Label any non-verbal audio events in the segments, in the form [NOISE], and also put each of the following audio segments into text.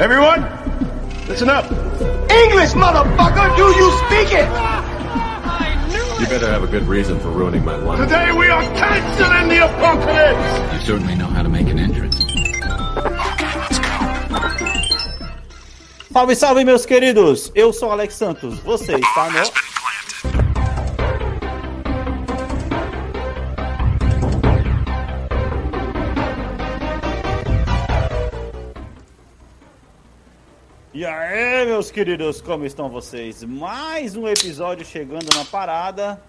Everyone, listen up. English, motherfucker! Do you speak it? You better have a good reason for ruining my life. Today we are canceling the apocalypse! You certainly know how to make an entrance. Salve, salve, meus queridos! Eu sou Alex Santos. Você está no. E aí, meus queridos, como estão vocês? Mais um episódio chegando na parada.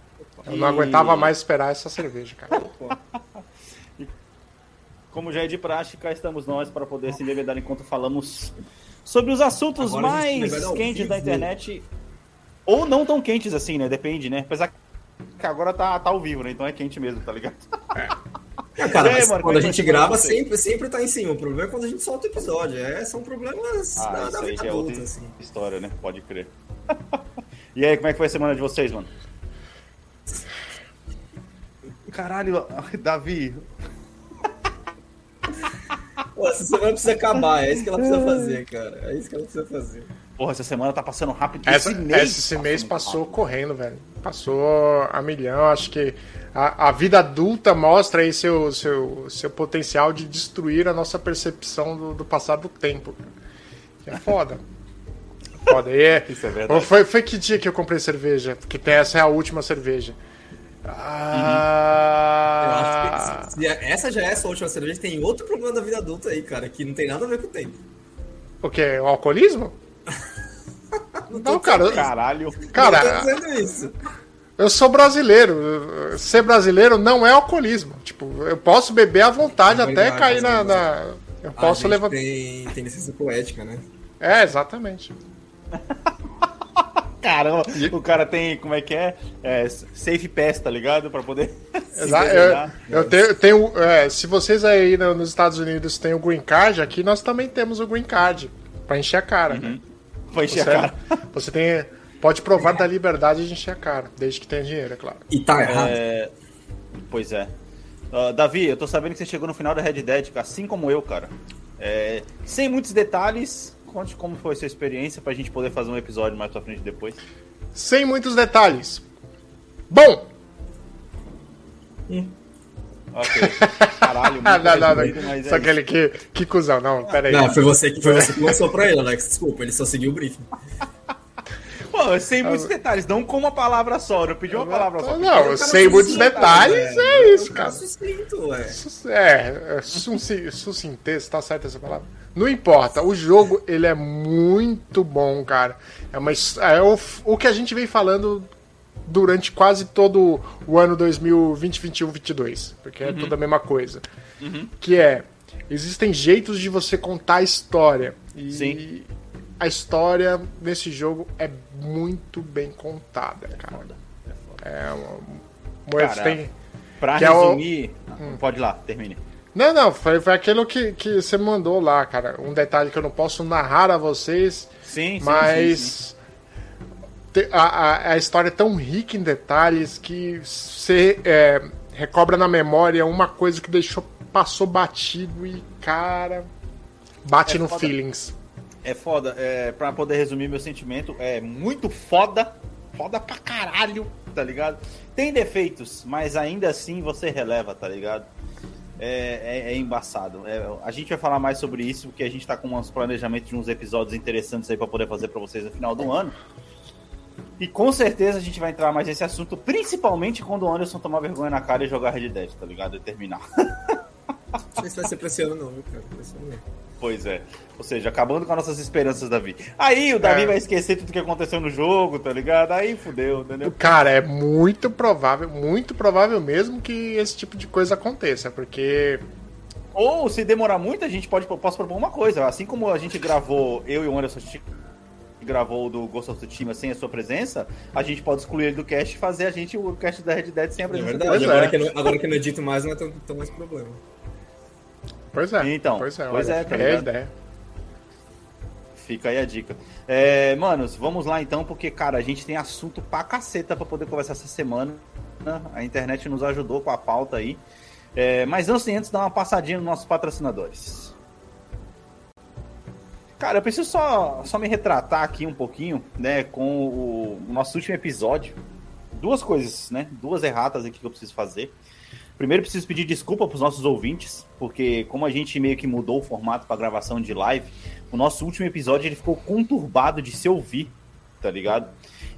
Eu não aguentava mais esperar essa cerveja, cara. [LAUGHS] Como já é de praxe, cá estamos nós para poder se embebedar enquanto falamos sobre os assuntos Agora mais quentes da internet. Ou não tão quentes assim, né? Depende, né? Apesar que agora tá, tá ao vivo, né? Então é quente mesmo, tá ligado? É, [LAUGHS] cara, mas mano, como quando é a gente grava, sempre, sempre tá em cima. O problema é quando a gente solta o episódio. É, são problemas Ah, da, isso da aí vida já é outra adulta, assim. história, né? Pode crer. [LAUGHS] e aí, como é que foi a semana de vocês, mano? Caralho, Davi. Pô, essa semana precisa acabar, é isso que ela precisa fazer, cara. É isso que ela precisa fazer. Porra, essa semana tá passando rápido. Essa- esse mês, esse mês muito passou rápido. correndo, velho. Passou a milhão. Acho que a, a vida adulta mostra aí seu, seu, seu potencial de destruir a nossa percepção do, do passar do tempo. Que é foda. [LAUGHS] Foda. E é, Isso é verdade. Foi, foi que dia que eu comprei cerveja? Porque tem- essa é a última cerveja. Eu Ah, acho que se essa já é a sua última cerveja, tem outro problema da vida adulta aí, cara, que não tem nada a ver com o tempo. O quê? O alcoolismo? Não, cara. Caralho. Eu tô Cara, dizendo isso. Eu sou brasileiro. Ser brasileiro não é alcoolismo. Tipo, eu posso beber à vontade É até verdade, cair é na. na- Eu A posso gente levantar. tem, tem licença poética, né? É, exatamente. [LAUGHS] Caramba, o cara tem, como é que é? é safe pass, tá ligado? Pra poder. [LAUGHS] se Exa- embebedar. eu, eu tenho. eu tenho, é, se vocês aí no- nos Estados Unidos têm o green card, aqui nós também temos o green card. Pra encher a cara. né? Foi encher Você, a cara. você tem. Pode provar da liberdade de encher a cara, desde que tenha dinheiro, é claro. E tá errado. É, Pois é. Ah, Davi, eu tô sabendo que você chegou no final da Red Dead, assim como eu, cara. É, Sem muitos detalhes, conte como foi a sua experiência pra gente poder fazer um episódio mais pra frente depois. Sem muitos detalhes. Bom! Ok. Caralho, muito [LAUGHS] Ah, não, não, não. resumido, mas é Só isso. aquele que. Que cuzão, não, pera aí. Não, foi você, que- foi você que lançou pra ele, Alex. Desculpa, ele só seguiu o briefing. Pô, sem muitos detalhes, não com uma palavra só. Eu pedi uma palavra só. Não, eu sei muitos sucinto, detalhes, é isso, Um cara. sucinto, ué. É, é suci- sucintez, tá certo essa palavra? Não importa, o jogo ele é muito bom, cara. É, uma, é o, o que a gente vem falando durante quase todo o ano 2020, 21, 22, porque é tudo a mesma coisa. Que é, existem jeitos de você contar a história. E Sim. a história nesse jogo é muito bem contada, cara. É uma... Moedas Cara, tem... Pra Que é o- resumir. Pode ir lá, termine. Não, não, foi, foi aquilo que, que você mandou lá, cara. Um detalhe que eu não posso narrar a vocês, Sim, sim. mas sim, sim. A, a história é tão rica em detalhes que você é, recobra na memória uma coisa que deixou passou batido e, cara, bate É no foda. feelings. É foda, é, pra poder resumir meu sentimento, é muito foda, foda pra caralho, tá ligado? Tem defeitos, mas ainda assim você releva, tá ligado? É, é- é embaçado. É, a gente vai falar mais sobre isso, porque a gente tá com uns planejamentos de uns episódios interessantes aí pra poder fazer pra vocês no final do ano. E com certeza a gente vai entrar mais nesse assunto, principalmente quando o Anderson tomar vergonha na cara e jogar Red Dead, tá ligado? E terminar. Não sei se vai ser pra esse ano, não, viu, cara? Pra esse ano não. Pois é. Ou seja, acabando com as nossas esperanças, Davi. Aí o Davi É. vai esquecer tudo que aconteceu no jogo, tá ligado? Aí fudeu, entendeu? Cara, é muito provável, muito provável mesmo que esse tipo de coisa aconteça, porque Ou se demorar muito, a gente pode posso propor uma coisa. Assim como a gente gravou, eu e o Anderson a gente gravou o do Ghost of Tsushima sem a sua presença, a gente pode excluir ele do cast e fazer a gente o cast da Red Dead sem a É presença verdade, dele. agora, é. que eu não, agora que eu não edito mais, não é tão, tão mais problema. Pois é. Então, pois é, pois é, tá é ideia. Fica aí a dica. É, manos, vamos lá então, porque, cara, a gente tem assunto pra caceta pra poder conversar essa semana. A internet nos ajudou com a pauta aí. É, mas antes, antes, dar uma passadinha nos nossos patrocinadores. Cara, eu preciso só, só me retratar aqui um pouquinho, né, com o, nosso último episódio. Duas coisas, né? Duas erratas aqui que eu preciso fazer. Primeiro, preciso pedir desculpa para os nossos ouvintes, porque como a gente meio que mudou o formato para gravação de live, o nosso último episódio ele ficou conturbado de se ouvir, tá ligado?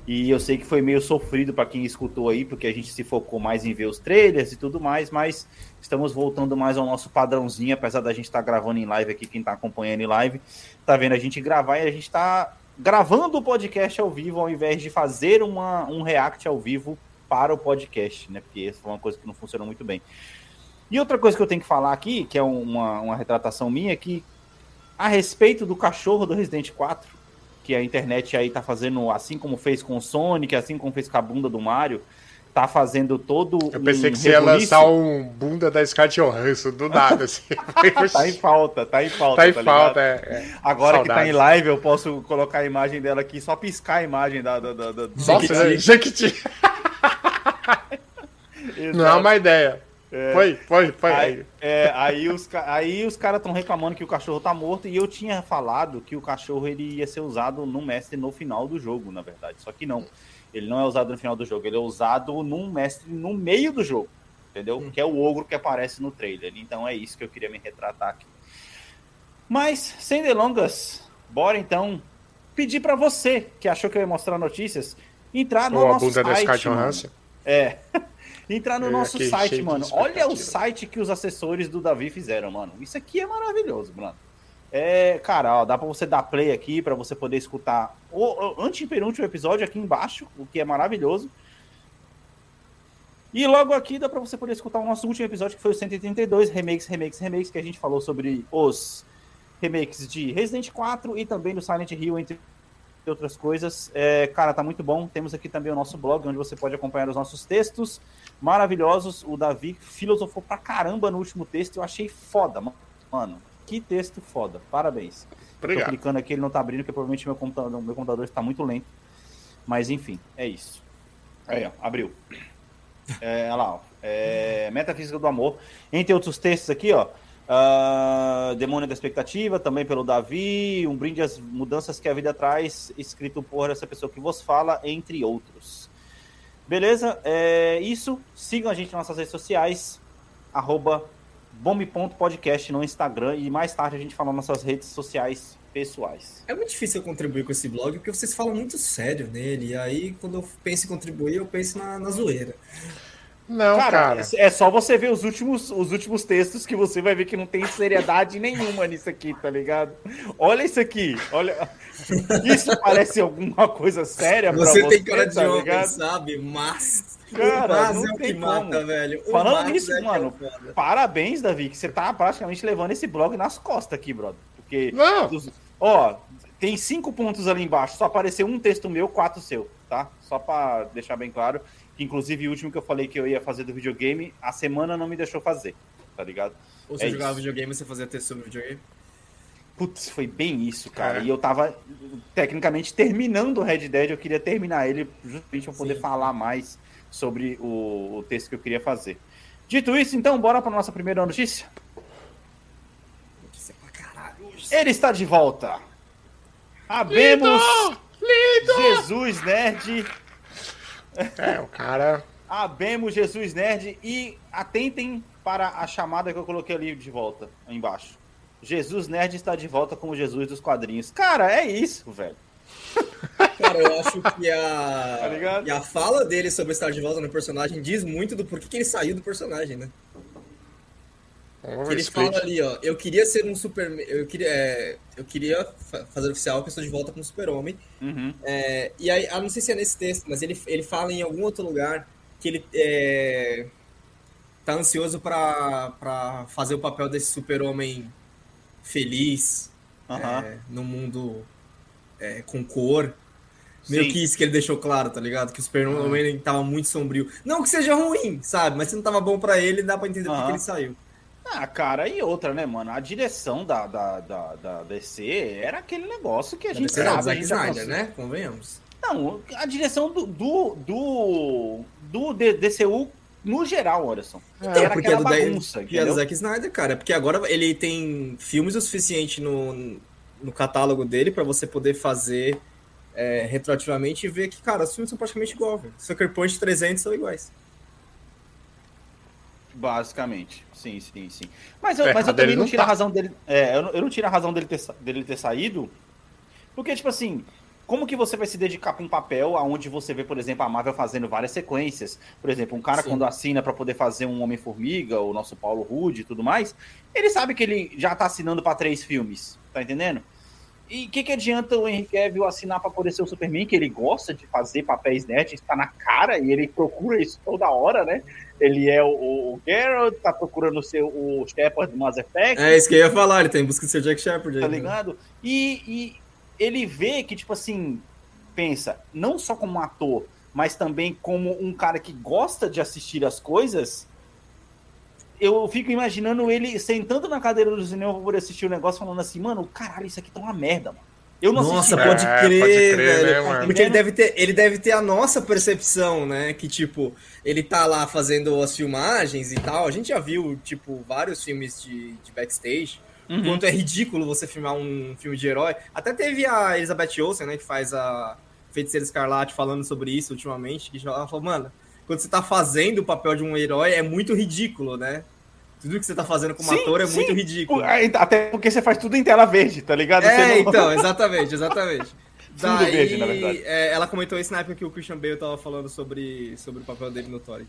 E eu sei que foi meio sofrido para quem escutou aí, porque a gente se focou mais em ver os trailers e tudo mais, mas estamos voltando mais ao nosso padrãozinho, apesar da gente estar tá gravando em live aqui, quem está acompanhando em live, tá vendo a gente gravar e a gente está gravando o podcast ao vivo ao invés de fazer uma, um react ao vivo para o podcast, né? Porque foi uma coisa que não funcionou muito bem. E outra coisa que eu tenho que falar aqui, que é uma, uma retratação minha, é que a respeito do cachorro do Resident 4, que a internet aí tá fazendo, assim como fez com o Sonic, assim como fez com a bunda do Mario, tá fazendo todo Eu pensei um que você ia lançar um bunda da Scarlett Johansson, do nada, assim. [LAUGHS] tá em falta, tá em falta. Tá em tá falta, é, é, Agora Saudades. que tá em live, eu posso colocar a imagem dela aqui, só piscar a imagem da... da, da, da... Nossa, Jequiti. [LAUGHS] Não é uma ideia. É, foi, foi, foi. Aí, é, aí os, aí os caras estão reclamando que o cachorro tá morto e eu tinha falado que o cachorro ele ia ser usado no mestre no final do jogo, na verdade. Só que não. Ele não é usado no final do jogo, ele é usado num mestre no meio do jogo. Entendeu? Hum. Que é o ogro que aparece no trailer. Então é isso que eu queria me retratar aqui. Mas, sem delongas, bora então pedir para você que achou que eu ia mostrar notícias entrar no Ou nosso site. É. Entrar no eu nosso site, mano. Olha o site que os assessores do Davi fizeram, mano. Isso aqui é maravilhoso, mano. É, cara, ó, dá para você dar play aqui para você poder escutar o, o antepenúltimo episódio aqui embaixo, o que é maravilhoso. E logo aqui dá para você poder escutar o nosso último episódio, que foi o 132 Remakes, Remakes, Remakes, que a gente falou sobre os remakes de Resident 4 e também do Silent Hill, entre outras coisas. É, cara, tá muito bom. Temos aqui também o nosso blog, onde você pode acompanhar os nossos textos maravilhosos. O Davi filosofou pra caramba no último texto. Eu achei foda, mano. Que texto foda. Parabéns. Obrigado. Tô clicando aqui, ele não tá abrindo, porque provavelmente meu computador, meu computador está muito lento. Mas enfim, é isso. Aí, ó, abriu. É, olha lá, ó. É, Metafísica do Amor. Entre outros textos aqui, ó. Uh, Demônio da Expectativa, também pelo Davi. Um brinde às mudanças que a vida traz, escrito por essa pessoa que vos fala, entre outros. Beleza? É isso. Sigam a gente nas nossas redes sociais. Arroba bombe.podcast no Instagram. E mais tarde a gente fala nas nossas redes sociais pessoais. É muito difícil eu contribuir com esse blog, porque vocês falam muito sério nele. E aí, quando eu penso em contribuir, eu penso na, na zoeira. Não, cara, cara, É só você ver os últimos, os últimos textos que você vai ver que não tem seriedade [LAUGHS] nenhuma nisso aqui, tá ligado? Olha isso aqui, olha. Isso parece alguma coisa séria você pra você. Você tem cara de tá homem, ligado? sabe? Mas. Cara, não é o que como. mata, velho. O Falando nisso, é, é mano, é parabéns, Davi, que você tá praticamente levando esse blog nas costas aqui, brother. Porque. Não. Dos, ó, tem cinco pontos ali embaixo, só apareceu um texto meu, quatro seu, tá? Só pra deixar bem claro inclusive o último que eu falei que eu ia fazer do videogame, a semana não me deixou fazer, tá ligado? Ou você é jogava isso. videogame você fazia texto sobre videogame? Putz, foi bem isso, cara. É. E eu tava, tecnicamente, terminando o Red Dead, eu queria terminar ele justamente pra poder Sim. falar mais sobre o, o, texto que eu queria fazer. Dito isso, então, bora pra nossa primeira notícia? Notícia pra caralho. Ele está de volta. Abemos Lindo! Lindo! Jesus Nerd é, o cara. Abemos Jesus Nerd e atentem para a chamada que eu coloquei ali de volta, embaixo. Jesus Nerd está de volta como Jesus dos quadrinhos. Cara, é isso, velho. [LAUGHS] Cara, eu acho que a, tá e a fala dele sobre estar de volta no personagem diz muito do porquê que ele saiu do personagem, né? Que ele fala ali, ó, eu queria ser um super, eu queria, é, eu queria fazer oficial que eu estou de volta como super-homem. Uhum. É, e aí, eu não sei se é nesse texto, mas ele, ele fala em algum outro lugar que ele é, tá ansioso para fazer o papel desse super-homem feliz uhum. é, no mundo é, com cor. Meio Sim. que isso que ele deixou claro, tá ligado? Que o super-homem uhum. tava muito sombrio. Não que seja ruim, sabe? Mas se não tava bom para ele, dá para entender uhum. por que ele saiu. Ah, cara, e outra, né, mano? A direção da, da, da, da DC era aquele negócio que a gente sabe. Zack Snyder, né? Convenhamos. Não, a direção do, do, do, do DCU no geral, Orson. Então, era porque aquela é do bagunça, é do Zack Snyder, cara. Porque agora ele tem filmes o suficiente no, no catálogo dele para você poder fazer é, retroativamente e ver que, cara, os filmes são praticamente iguais. Sucker Punch 300 são iguais. Basicamente, sim, sim, sim. Mas eu, é, mas eu também não tiro tá. a razão dele. É, eu, não, eu não tiro a razão dele ter, dele ter saído. Porque, tipo assim, como que você vai se dedicar para um papel aonde você vê, por exemplo, a Marvel fazendo várias sequências? Por exemplo, um cara Sim. quando assina para poder fazer um Homem-Formiga, o nosso Paulo Rude e tudo mais, ele sabe que ele já tá assinando para três filmes, tá entendendo? E o que, que adianta o Henry Cavill assinar para poder ser o Superman, que ele gosta de fazer papéis nerds, está na cara e ele procura isso toda hora, né? Ele é o, o Geralt, tá procurando ser o Shepard do Mass Effect. É isso que eu ia falar, ele tem tá busca de ser Jack Shepard. Tá né? ligado? E, e ele vê que, tipo assim, pensa, não só como ator, mas também como um cara que gosta de assistir as coisas, eu fico imaginando ele sentando na cadeira do cinema pra poder assistir o negócio falando assim, mano, caralho, isso aqui tá uma merda, mano. Eu não Nossa, assisti. pode é, crer, pode crer velho. Né, porque ele deve, ter, ele deve ter a nossa percepção, né? Que, tipo, ele tá lá fazendo as filmagens e tal. A gente já viu, tipo, vários filmes de, de backstage. Uhum. Quanto é ridículo você filmar um filme de herói. Até teve a Elizabeth Olsen, né? Que faz a Feiticeira Escarlate falando sobre isso ultimamente. Que ela falou, mano, quando você tá fazendo o papel de um herói, é muito ridículo, né? Tudo que você tá fazendo como sim, ator é sim. muito ridículo. Até porque você faz tudo em tela verde, tá ligado? É, não... então, [LAUGHS] exatamente, exatamente. [LAUGHS] Daí, tudo verde, na verdade. É, ela comentou isso na época que o Christian Bale tava falando sobre, sobre o papel dele no Thor.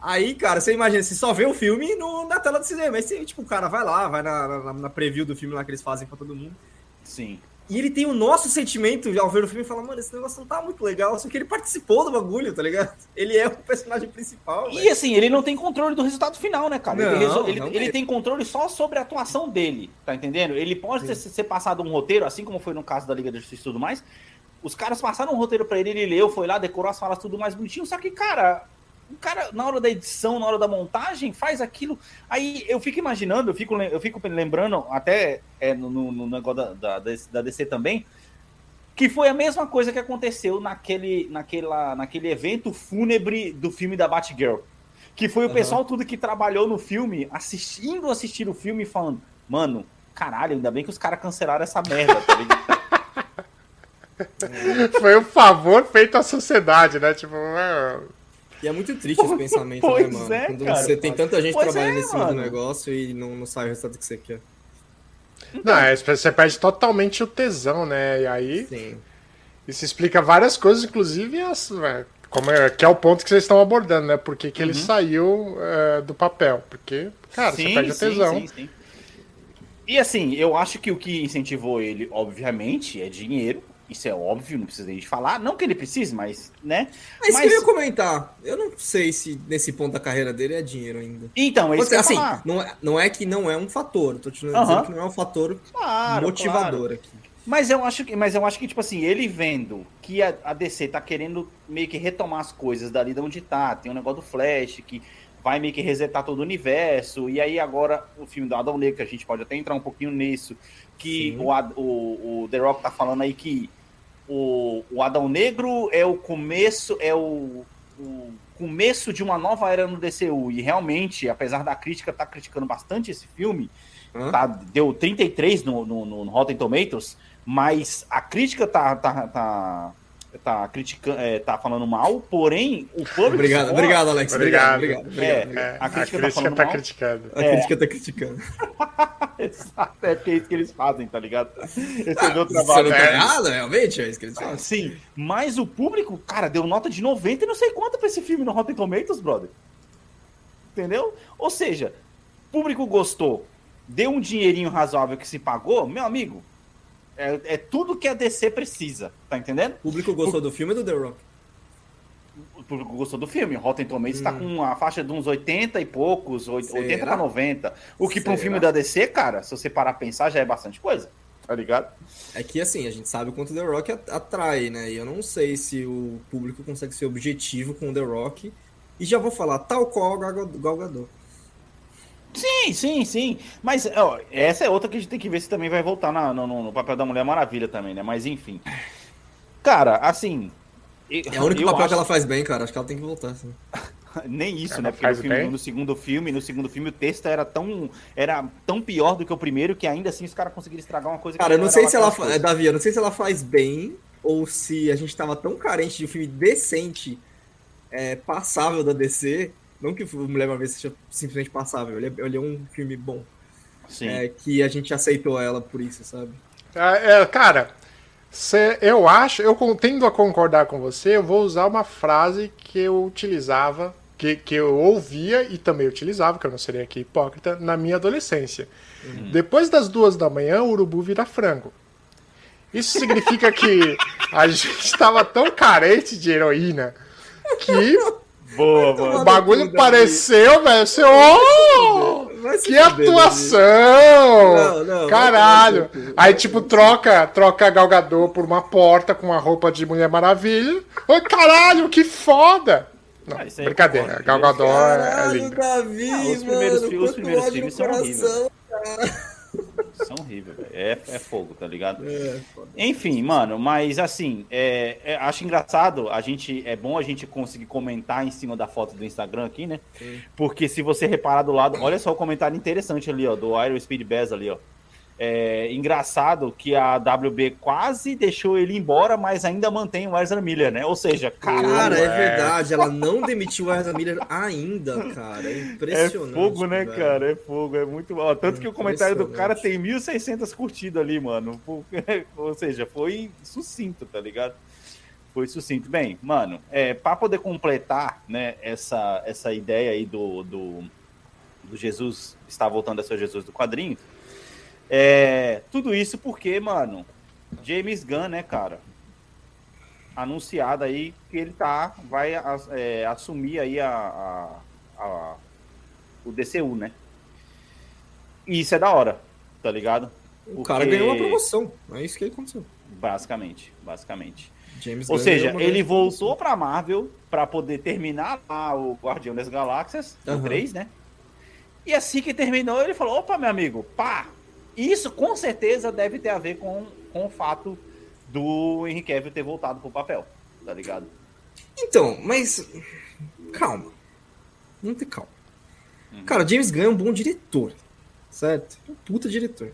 Aí, cara, você imagina, você só vê o filme no, na tela do cinema. Aí você, tipo, o cara vai lá, vai na, na, na preview do filme lá que eles fazem pra todo mundo. Sim. E ele tem o nosso sentimento ao ver o filme e fala, mano, esse negócio não tá muito legal, só que ele participou do bagulho, tá ligado? Ele é o personagem principal. E véio. assim, ele não tem controle do resultado final, né, cara? Não, ele, resol... ele, ele, tem controle só sobre a atuação dele, tá entendendo? Ele pode ter, ser passado um roteiro, assim como foi no caso da Liga da Justiça e tudo mais. Os caras passaram um roteiro pra ele, ele leu, foi lá, decorou as falas tudo mais bonitinho, só que, cara, o cara, na hora da edição, na hora da montagem, faz aquilo. Aí eu fico imaginando, eu fico, eu fico lembrando, até é, no, no, negócio da, da, da DC também, que foi a mesma coisa que aconteceu naquele, naquela, naquele evento fúnebre do filme da Batgirl. Que foi o uhum. pessoal tudo que trabalhou no filme, assistindo assistir o filme e falando, mano, caralho, ainda bem que os caras cancelaram essa merda, tá ligado? [LAUGHS] Foi um favor feito à sociedade, né? Tipo, e é muito triste esse pensamento, né, mano? É, Quando cara, você tem tanta gente trabalhando é, em cima mano. do negócio e não, não sai o resultado que você quer. Não, é, você perde totalmente o tesão, né? E aí. Sim. Isso explica várias coisas, inclusive as, como é, que é o ponto que vocês estão abordando, né? Por que, que uhum. ele saiu é, do papel? Porque, cara, sim, você perde o tesão. Sim, sim, e assim, eu acho que o que incentivou ele, obviamente, é dinheiro. Isso é óbvio, não precisa de falar. Não que ele precise, mas, né? Mas, mas... eu ia comentar. Eu não sei se nesse ponto da carreira dele é dinheiro ainda. Então, é isso assim, não é, não é que não é um fator. Tô te dizendo que não é um fator claro, motivador claro. aqui. Mas eu acho que, mas eu acho que tipo assim, ele vendo que a, a DC tá querendo meio que retomar as coisas dali de onde tá, tem um negócio do Flash que vai meio que resetar todo o universo, e aí agora o filme do Adão Negro, que a gente pode até entrar um pouquinho nisso, que o, o, o The Rock tá falando aí que o, o Adão Negro é o começo, é o, o começo de uma nova era no DCU. E realmente, apesar da crítica estar tá criticando bastante esse filme, tá, deu 33 no, no, no Rotten Tomatoes, mas a crítica tá, tá, tá, tá criticando, é, tá falando mal, porém o público. Obrigado, obrigado, Alex. Obrigado, obrigado. obrigado, é, obrigado. a crítica, a crítica tá, falando tá mal. criticando. A é. crítica tá criticando. [LAUGHS] Exato, é porque é isso que eles fazem, tá ligado? Esse ah, é o meu trabalho. Você não tá errado, realmente, é isso que eles fazem. Sim, mas o público, cara, deu nota de 90 e não sei quanto pra esse filme no Rotten Tomatoes, brother. Entendeu? Ou seja, o público gostou, deu um dinheirinho razoável que se pagou, meu amigo, é, é tudo que a DC precisa, tá entendendo? O público gostou o... do filme do The Rock? O público gostou do filme. Rotten Tomatoes está hum. com uma faixa de uns 80 e poucos, 80 para 90. O que para um filme da DC, cara, se você parar a pensar, já é bastante coisa. Tá ligado? É que assim, a gente sabe o quanto The Rock atrai, né? E eu não sei se o público consegue ser objetivo com o The Rock. E já vou falar, tal qual o Gal Gadot. Sim, sim, sim. Mas ó, essa é outra que a gente tem que ver se também vai voltar na, no, no, papel da Mulher Maravilha também, né? Mas enfim. Cara, assim. É o único papel acho... que ela faz bem, cara. Acho que ela tem que voltar. Assim. [LAUGHS] Nem isso, ela né? Porque no, filme, no, segundo filme, no segundo filme o texto era tão, era tão pior do que o primeiro que ainda assim os caras conseguiram estragar uma coisa Cara, eu não sei se ela faz, Davi, eu não sei se ela faz bem ou se a gente tava tão carente de um filme decente, é, passável da DC, não que o Mulher Maravilha seja simplesmente passável, ele é, ele é um filme bom. Sim. É, que a gente aceitou ela por isso, sabe? É, é, cara, cê, eu acho, eu tendo a concordar com você, eu vou usar uma frase que eu utilizava, que, que eu ouvia e também utilizava, que eu não seria aqui hipócrita, na minha adolescência. Uhum. Depois das duas da manhã, o urubu vira frango. Isso significa que a [LAUGHS] gente estava tão carente de heroína que Boa, boa. O bagulho pareceu, velho. Você, oh, que atuação! Não, não, Caralho! Aí, tipo, troca, troca a Galgador por uma porta com a roupa de Mulher Maravilha. Ô, caralho, que foda! Não, ah, brincadeira, a Galgador é linda. Davi, ah, os primeiros, mano, os primeiros filmes são horríveis. São horríveis, velho. É, é fogo, tá ligado? É, Enfim, mano, mas assim, é, é, acho engraçado, a gente, é bom a gente conseguir comentar em cima da foto do Instagram aqui, né? Sim. Porque se você reparar do lado, olha só o comentário interessante ali, ó, do Iron Speed Bass ali, ó. É engraçado que a WB quase deixou ele embora, mas ainda mantém o Ezra Miller, né? Ou seja, caralho, cara, é, é verdade, ela não demitiu o Ezra Miller ainda, cara. É impressionante. É fogo, né, velho. cara? É fogo, é muito bom. Tanto que o comentário do cara tem 1.600 curtidas ali, mano. [LAUGHS] Ou seja, foi sucinto, tá ligado? Foi sucinto. Bem, mano, é, para poder completar né, essa, essa ideia aí do, do, do Jesus estar voltando a ser Jesus do quadrinho, é, tudo isso porque, mano, James Gunn, né, cara? Anunciado aí que ele tá, vai é, assumir aí a, a, a, o DCU, né? E isso é da hora, tá ligado? Porque... O cara ganhou uma promoção, é isso que aconteceu. Basicamente, basicamente. James Ou Gunn seja, ele voltou pra Marvel para poder terminar lá o Guardião das Galáxias, uhum. o 3, né? E assim que terminou, ele falou: opa, meu amigo, pá, isso com certeza deve ter a ver com, com o fato do Henry Cavill ter voltado pro papel, tá ligado? Então, mas calma. Vamos ter calma. Uhum. Cara, James Gunn é um bom diretor, certo? Um puta diretor.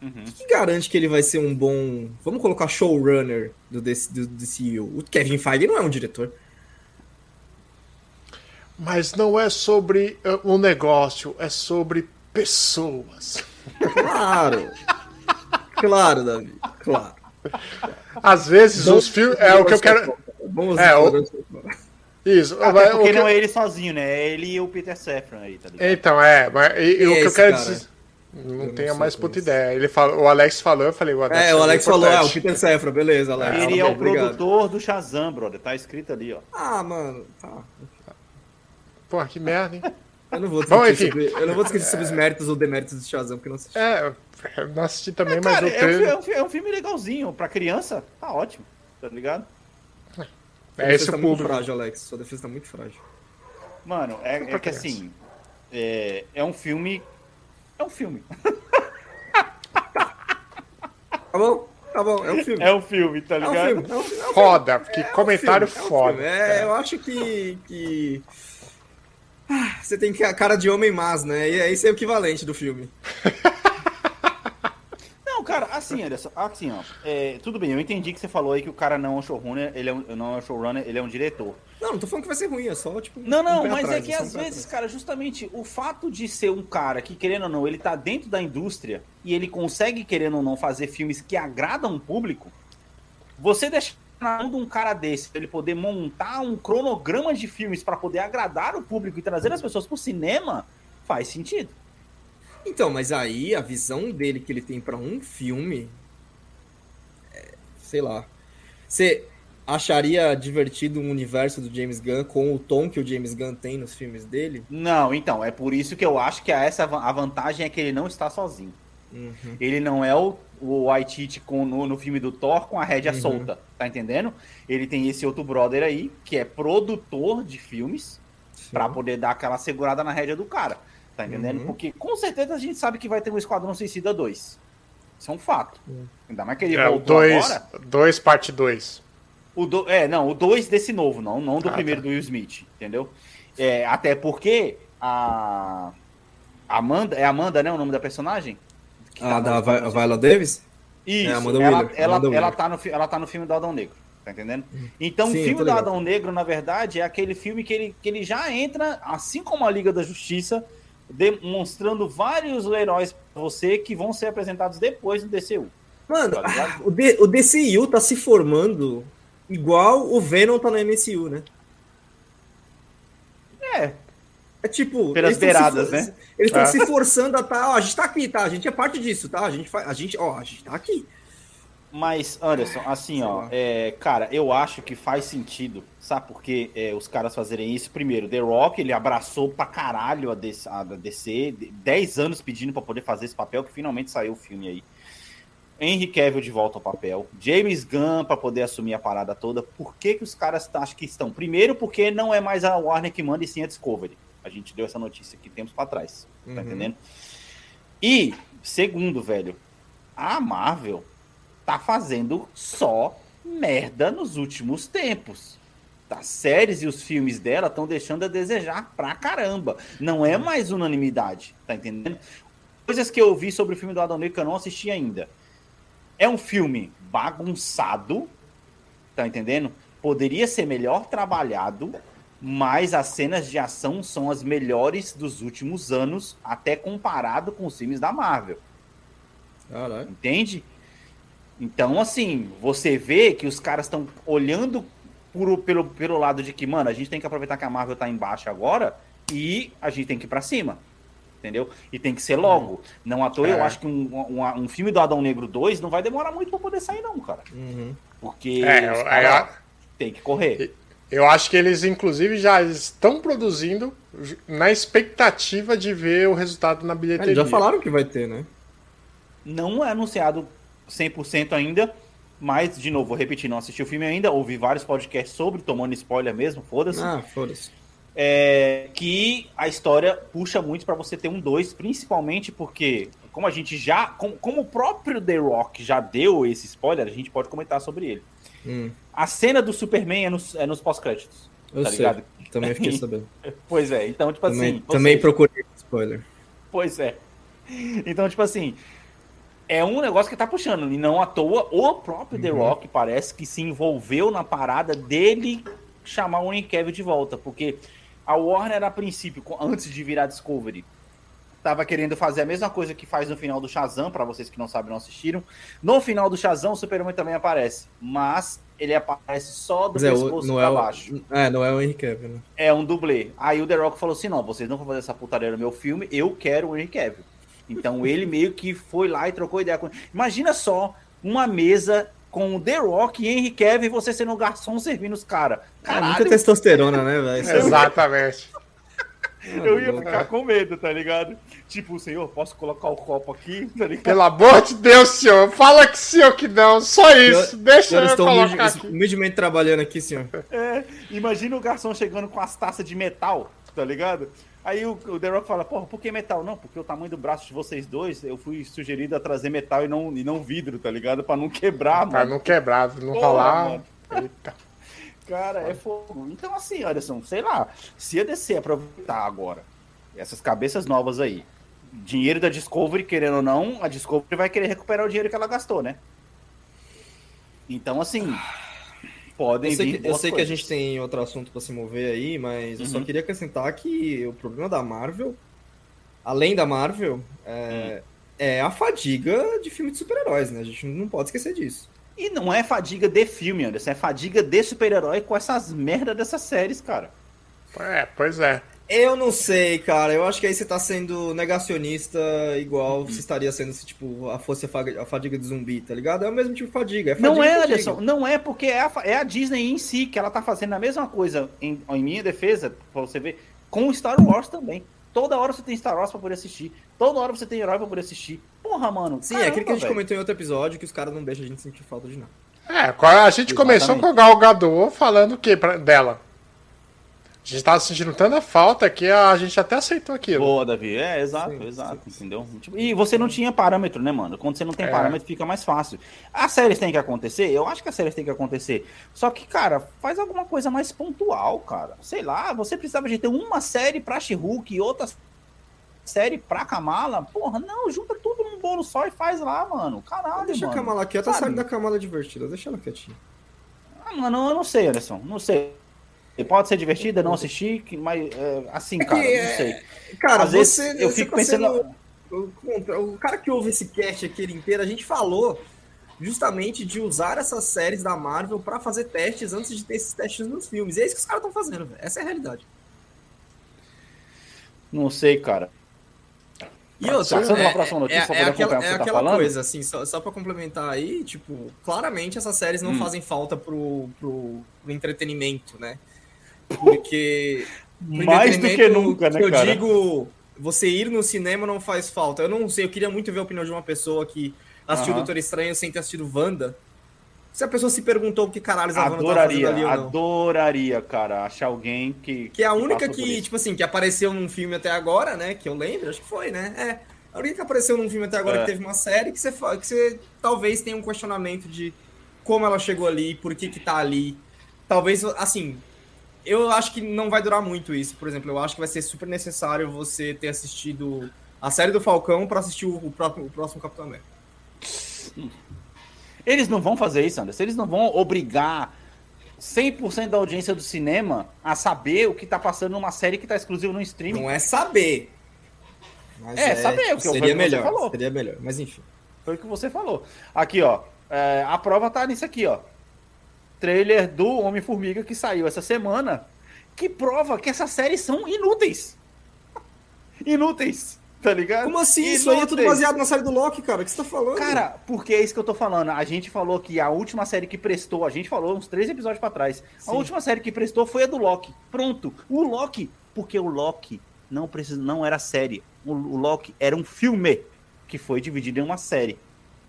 Uhum. O que, garante que ele vai ser um bom. Vamos colocar showrunner do, do, do CEO? O Kevin Feige não é um diretor. Mas não é sobre uh, um negócio, é sobre pessoas. Claro! claro, Davi. Claro. Às vezes os filmes. É o que eu quero. Vamos é, o... Isso. Até porque que... não é ele sozinho, né? É ele e o Peter Safran aí, tá ligado? Então, é. Mas, e, e o que eu quero cara? dizer. Não eu tenho não mais puta ideia. Ele falou, o Alex falou, eu falei, o Alex É, o Alex falou, é, o Peter Safra, beleza, Alex. Ele é o produtor do Shazam, brother. Tá escrito ali, ó. Ah, mano, tá. Porra, que merda, hein? [LAUGHS] Eu não vou discutir, Bom, sobre, eu não vou discutir sobre os méritos ou deméritos de Shazam, porque não assisti. É, eu não assisti também, é, mas cara, eu é, um, é um filme legalzinho. Pra criança, tá ótimo, tá ligado? É esse tá o público. muito frágil, Alex. Sua defesa tá muito frágil. Mano, é, é que assim. É, é um filme. É um filme. Tá bom? Tá bom, é um filme. É um filme, tá ligado? É um filme, é um filme, é um foda, que comentário filme, foda. É, eu acho que, que ah, você tem a cara de homem mas, né? E esse é o equivalente do filme. [LAUGHS] Não, cara, assim, Anderson, assim, ó. É, tudo bem, eu entendi que você falou aí que o cara não é um showrunner, ele é um, não é um showrunner, ele é um diretor. Não, não tô falando que vai ser ruim, é só, tipo. Não, não, um mas atrás, é que é às vezes, cara, justamente o fato de ser um cara que, querendo ou não, ele tá dentro da indústria e ele consegue, querendo ou não, fazer filmes que agradam o público, você deixa na mão de um cara desse, pra ele poder montar um cronograma de filmes para poder agradar o público e trazer as pessoas pro cinema, faz sentido. Então, mas aí a visão dele que ele tem para um filme, é, sei lá. Você acharia divertido um universo do James Gunn com o tom que o James Gunn tem nos filmes dele? Não, então, é por isso que eu acho que a essa a vantagem é que ele não está sozinho. Uhum. Ele não é o, o Waititi com, no, no filme do Thor com a rédea uhum. solta, tá entendendo? Ele tem esse outro brother aí, que é produtor de filmes, para poder dar aquela segurada na rédea do cara, tá entendendo? Uhum. Porque com certeza a gente sabe que vai ter um Esquadrão Suicida 2. Isso é um fato. Uhum. Ainda mais que ele é, voltou o dois, agora. 2 parte 2. O do, é, não, o 2 desse novo, não, não do ah, primeiro tá. do Will Smith, entendeu? É, até porque a. Amanda. É Amanda, né? O nome da personagem? Ah, da Viola Davis? Isso, é, Amanda ela, Wheeler. ela, Amanda ela, tá no, ela tá no filme do Adão Negro. Tá entendendo? Então, Sim, o filme do Adão Negro, na verdade, é aquele filme que ele, que ele já entra, assim como a Liga da Justiça, demonstrando vários heróis pra você que vão ser apresentados depois no DCU. Mano, tá o, D, o DCU tá se formando igual o Venom tá no MCU, né? É. É tipo. Pelas beiradas, se, né? Eles estão é. se forçando a tá. Ó, a gente tá aqui, tá? A gente é parte disso, tá? A gente faz. A gente, ó, a gente tá aqui. Mas, Anderson, assim, ó, é, cara, eu acho que faz sentido, sabe por que é, os caras fazerem isso? Primeiro, The Rock, ele abraçou pra caralho a DC, a DC 10 anos pedindo para poder fazer esse papel, que finalmente saiu o filme aí. Henry Cavill de volta ao papel, James Gunn para poder assumir a parada toda. Por que, que os caras acham que estão? Primeiro, porque não é mais a Warner que manda e sim a Discovery. A gente deu essa notícia aqui tempos para trás, tá uhum. entendendo? E, segundo, velho, a Marvel tá fazendo só merda nos últimos tempos. As séries e os filmes dela estão deixando a desejar pra caramba. Não é mais unanimidade, tá entendendo? Coisas que eu vi sobre o filme do Adão Negro que eu não assisti ainda. É um filme bagunçado, tá entendendo? Poderia ser melhor trabalhado, mas as cenas de ação são as melhores dos últimos anos, até comparado com os filmes da Marvel. Caraca. Entende? Então, assim, você vê que os caras estão olhando por, pelo, pelo lado de que, mano, a gente tem que aproveitar que a Marvel tá embaixo agora e a gente tem que ir pra cima. Entendeu? E tem que ser logo. Uhum. Não à toa, é. eu acho que um, um, um, filme do Adão Negro 2 não vai demorar muito pra poder sair, não, cara. Uhum. Porque é, cara, tem que correr. Eu acho que eles, inclusive, já estão produzindo na expectativa de ver o resultado na bilheteria. Eles já falaram que vai ter, né? Não é anunciado 100% ainda, mas, de novo, vou repetir, não assisti o filme ainda, ouvi vários podcasts sobre, tomando spoiler mesmo, foda-se. Ah, foda-se. É, que a história puxa muito para você ter um 2, principalmente porque, como a gente já. Como, como, o próprio The Rock já deu esse spoiler, a gente pode comentar sobre ele. Hum. A cena do Superman é nos, é nos pós-créditos. Eu tá sei. Ligado? Também fiquei sabendo. [LAUGHS] pois é, então, tipo também, assim. Também procurei spoiler. Pois é. Então, tipo assim, é um negócio que tá puxando. E não à toa, o próprio uhum. The Rock parece que se envolveu na parada dele chamar o Henry Cavill de volta. Porque a Warner, a princípio, antes de virar Discovery, tava querendo fazer a mesma coisa que faz no final do Shazam, para vocês que não sabem, não assistiram. No final do Shazam, o Superman também aparece. Mas ele aparece só do mas pescoço é, não pra é baixo. é, não é o Henry Cavill, né? É um dublê. Aí o The Rock falou assim, não, vocês não vão fazer essa putaria no meu filme, eu quero o Henry Cavill. Então [LAUGHS] ele meio que foi lá e trocou ideia com. Imagina só uma mesa com o The Rock e Henry Kevin e você sendo um garçom servindo os caras. É muita testosterona, né, velho? Exatamente. Eu ia ficar com medo, tá ligado? Tipo, senhor, posso colocar o copo aqui? Tá Pelo amor de Deus, senhor. Fala que sim ou que não. Só isso. Eu, Deixa eu, eu estou colocar aqui. humildemente trabalhando aqui, senhor. É, imagina o garçom chegando com as taças de metal, tá ligado? Aí o, o The Rock fala, porra, por que metal? Não, porque o tamanho do braço de vocês dois, eu fui sugerido a trazer metal e não, e não vidro, tá ligado? Pra não quebrar, pra mano. não quebrar, não porra, rolar. Eita. Cara, é fogo. Então, assim, Anderson, sei lá, se a DC aproveitar agora essas cabeças novas aí, dinheiro da Discovery, querendo ou não, a Discovery vai querer recuperar o dinheiro que ela gastou, né? Então, assim, podem eu sei, vir que, eu sei que a gente tem outro assunto para se mover aí, mas uhum. eu só uhum. queria acrescentar que o problema da Marvel, além da Marvel, é, uhum. é a fadiga de filme de super-heróis, né? A gente não pode esquecer disso. E não é fadiga de filme, Anderson, é fadiga de super-herói com essas merdas dessas séries, cara. É, pois é. Eu não sei, cara. Eu acho que aí você tá sendo negacionista igual uhum. você estaria sendo se, tipo, a fosse a fadiga de zumbi, tá ligado? É o mesmo tipo de fadiga. É fadiga, não é, Anderson. Não é porque é a, é a, Disney em si que ela tá fazendo a mesma coisa, em, em minha defesa, pra você ver, com Star Wars também. Toda hora você tem Star Wars pra poder assistir. Toda hora você tem herói pra poder assistir. Porra, mano. Sim, caramba, é aquilo que a gente véio. comentou em outro episódio, que os caras não deixam a gente sentir falta de nada. É, a gente Exatamente. começou com o Gal Gadot falando o que dela? A gente tava sentindo tanta falta que a gente até aceitou aquilo. Boa, Davi. É, exato, sim, exato, sim. entendeu? Tipo, e você não tinha parâmetro, né, mano? Quando você não tem é. parâmetro, fica mais fácil. As séries têm que acontecer? Eu acho que as séries têm que acontecer. Só que, cara, faz alguma coisa mais pontual, cara. Sei lá, você precisava de ter uma série pra She-Hulk e outra série pra Kamala. Porra, não, junta tudo num bolo só e faz lá, mano. Caralho, Deixa mano. a Kamala quieta, a série da Kamala divertida. Deixa ela quietinha. Ah, mano, eu não sei, Anderson. Não sei. Pode ser divertida, não assistir, mas é, assim, cara, não é, sei. Cara, Às você, vezes eu você fico tá pensando. Sendo, o cara que ouve esse cast aqui inteiro, a gente falou justamente de usar essas séries da Marvel para fazer testes antes de ter esses testes nos filmes. E é isso que os caras estão fazendo, velho. Essa é a realidade. Não sei, cara. E outra, Passando é, próxima notícia, é, é, aquela, é aquela tá coisa, assim, só, só pra complementar aí, tipo, claramente essas séries não hum. fazem falta pro, pro, pro entretenimento, né? Porque. Mais do que nunca, né, eu cara? Eu digo, você ir no cinema não faz falta. Eu não sei, eu queria muito ver a opinião de uma pessoa que assistiu uhum. Doutor Estranho sem ter assistido Wanda. Se a pessoa se perguntou o que caralho a Wanda fazendo ali ou não. Adoraria, cara, achar alguém que... Que é a única que, que tipo assim, que apareceu num filme até agora, né, que eu lembro, acho que foi, né, é. A única que apareceu num filme até agora é. que teve uma série que você, que você talvez tenha um questionamento de como ela chegou ali, por que que tá ali. Talvez, assim, eu acho que não vai durar muito isso. Por exemplo, eu acho que vai ser super necessário você ter assistido a série do Falcão para assistir o, próprio, o próximo Capitão América. Eles não vão fazer isso, Anderson. Eles não vão obrigar 100% da audiência do cinema a saber o que tá passando numa série que tá exclusiva no streaming. Não é saber. É, é, saber o que seria melhor. Falou. Seria melhor, mas enfim. Foi o que você falou. Aqui, ó. É, a prova tá nisso aqui, ó trailer do Homem-Formiga que saiu essa semana, que prova que essas séries são inúteis. [LAUGHS] inúteis, tá ligado? Como assim? Inúteis. Isso aí é tudo baseado na série do Loki, cara. O que você tá falando? Cara, porque é isso que eu tô falando. A gente falou que a última série que prestou, a gente falou uns três episódios para trás. Sim. A última série que prestou foi a do Loki. Pronto. O Loki, porque o Loki não precisa, não era série. O, o Loki era um filme que foi dividido em uma série.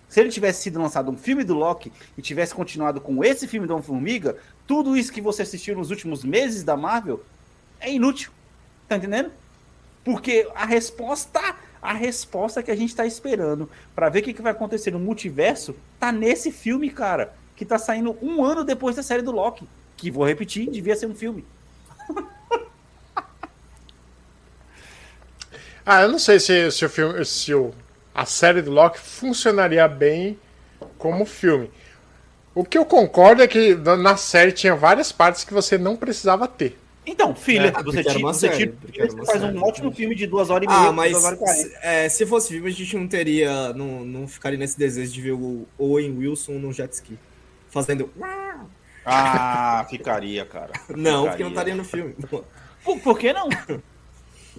Se ele tivesse sido lançado um filme do Loki e tivesse continuado com esse filme do Homem-Formiga, tudo isso que você assistiu nos últimos meses da Marvel é inútil. Tá entendendo? Porque a resposta, a resposta que a gente tá esperando para ver o que, que vai acontecer no multiverso, tá nesse filme, cara, que tá saindo um ano depois da série do Loki, que vou repetir, devia ser um filme. [LAUGHS] ah, eu não sei se, se o filme, se o a série do Loki funcionaria bem como filme. O que eu concordo é que na série tinha várias partes que você não precisava ter. Então, filha, é, você, tira, você, tira, você faz um ótimo filme de duas horas e meia. Ah, mas é, se fosse filme, a gente não teria. Não, não ficaria nesse desejo de ver o Owen Wilson no jet ski. Fazendo. Ah, ficaria, cara. Não, ficaria. porque não estaria no filme. Por, por que não? [LAUGHS]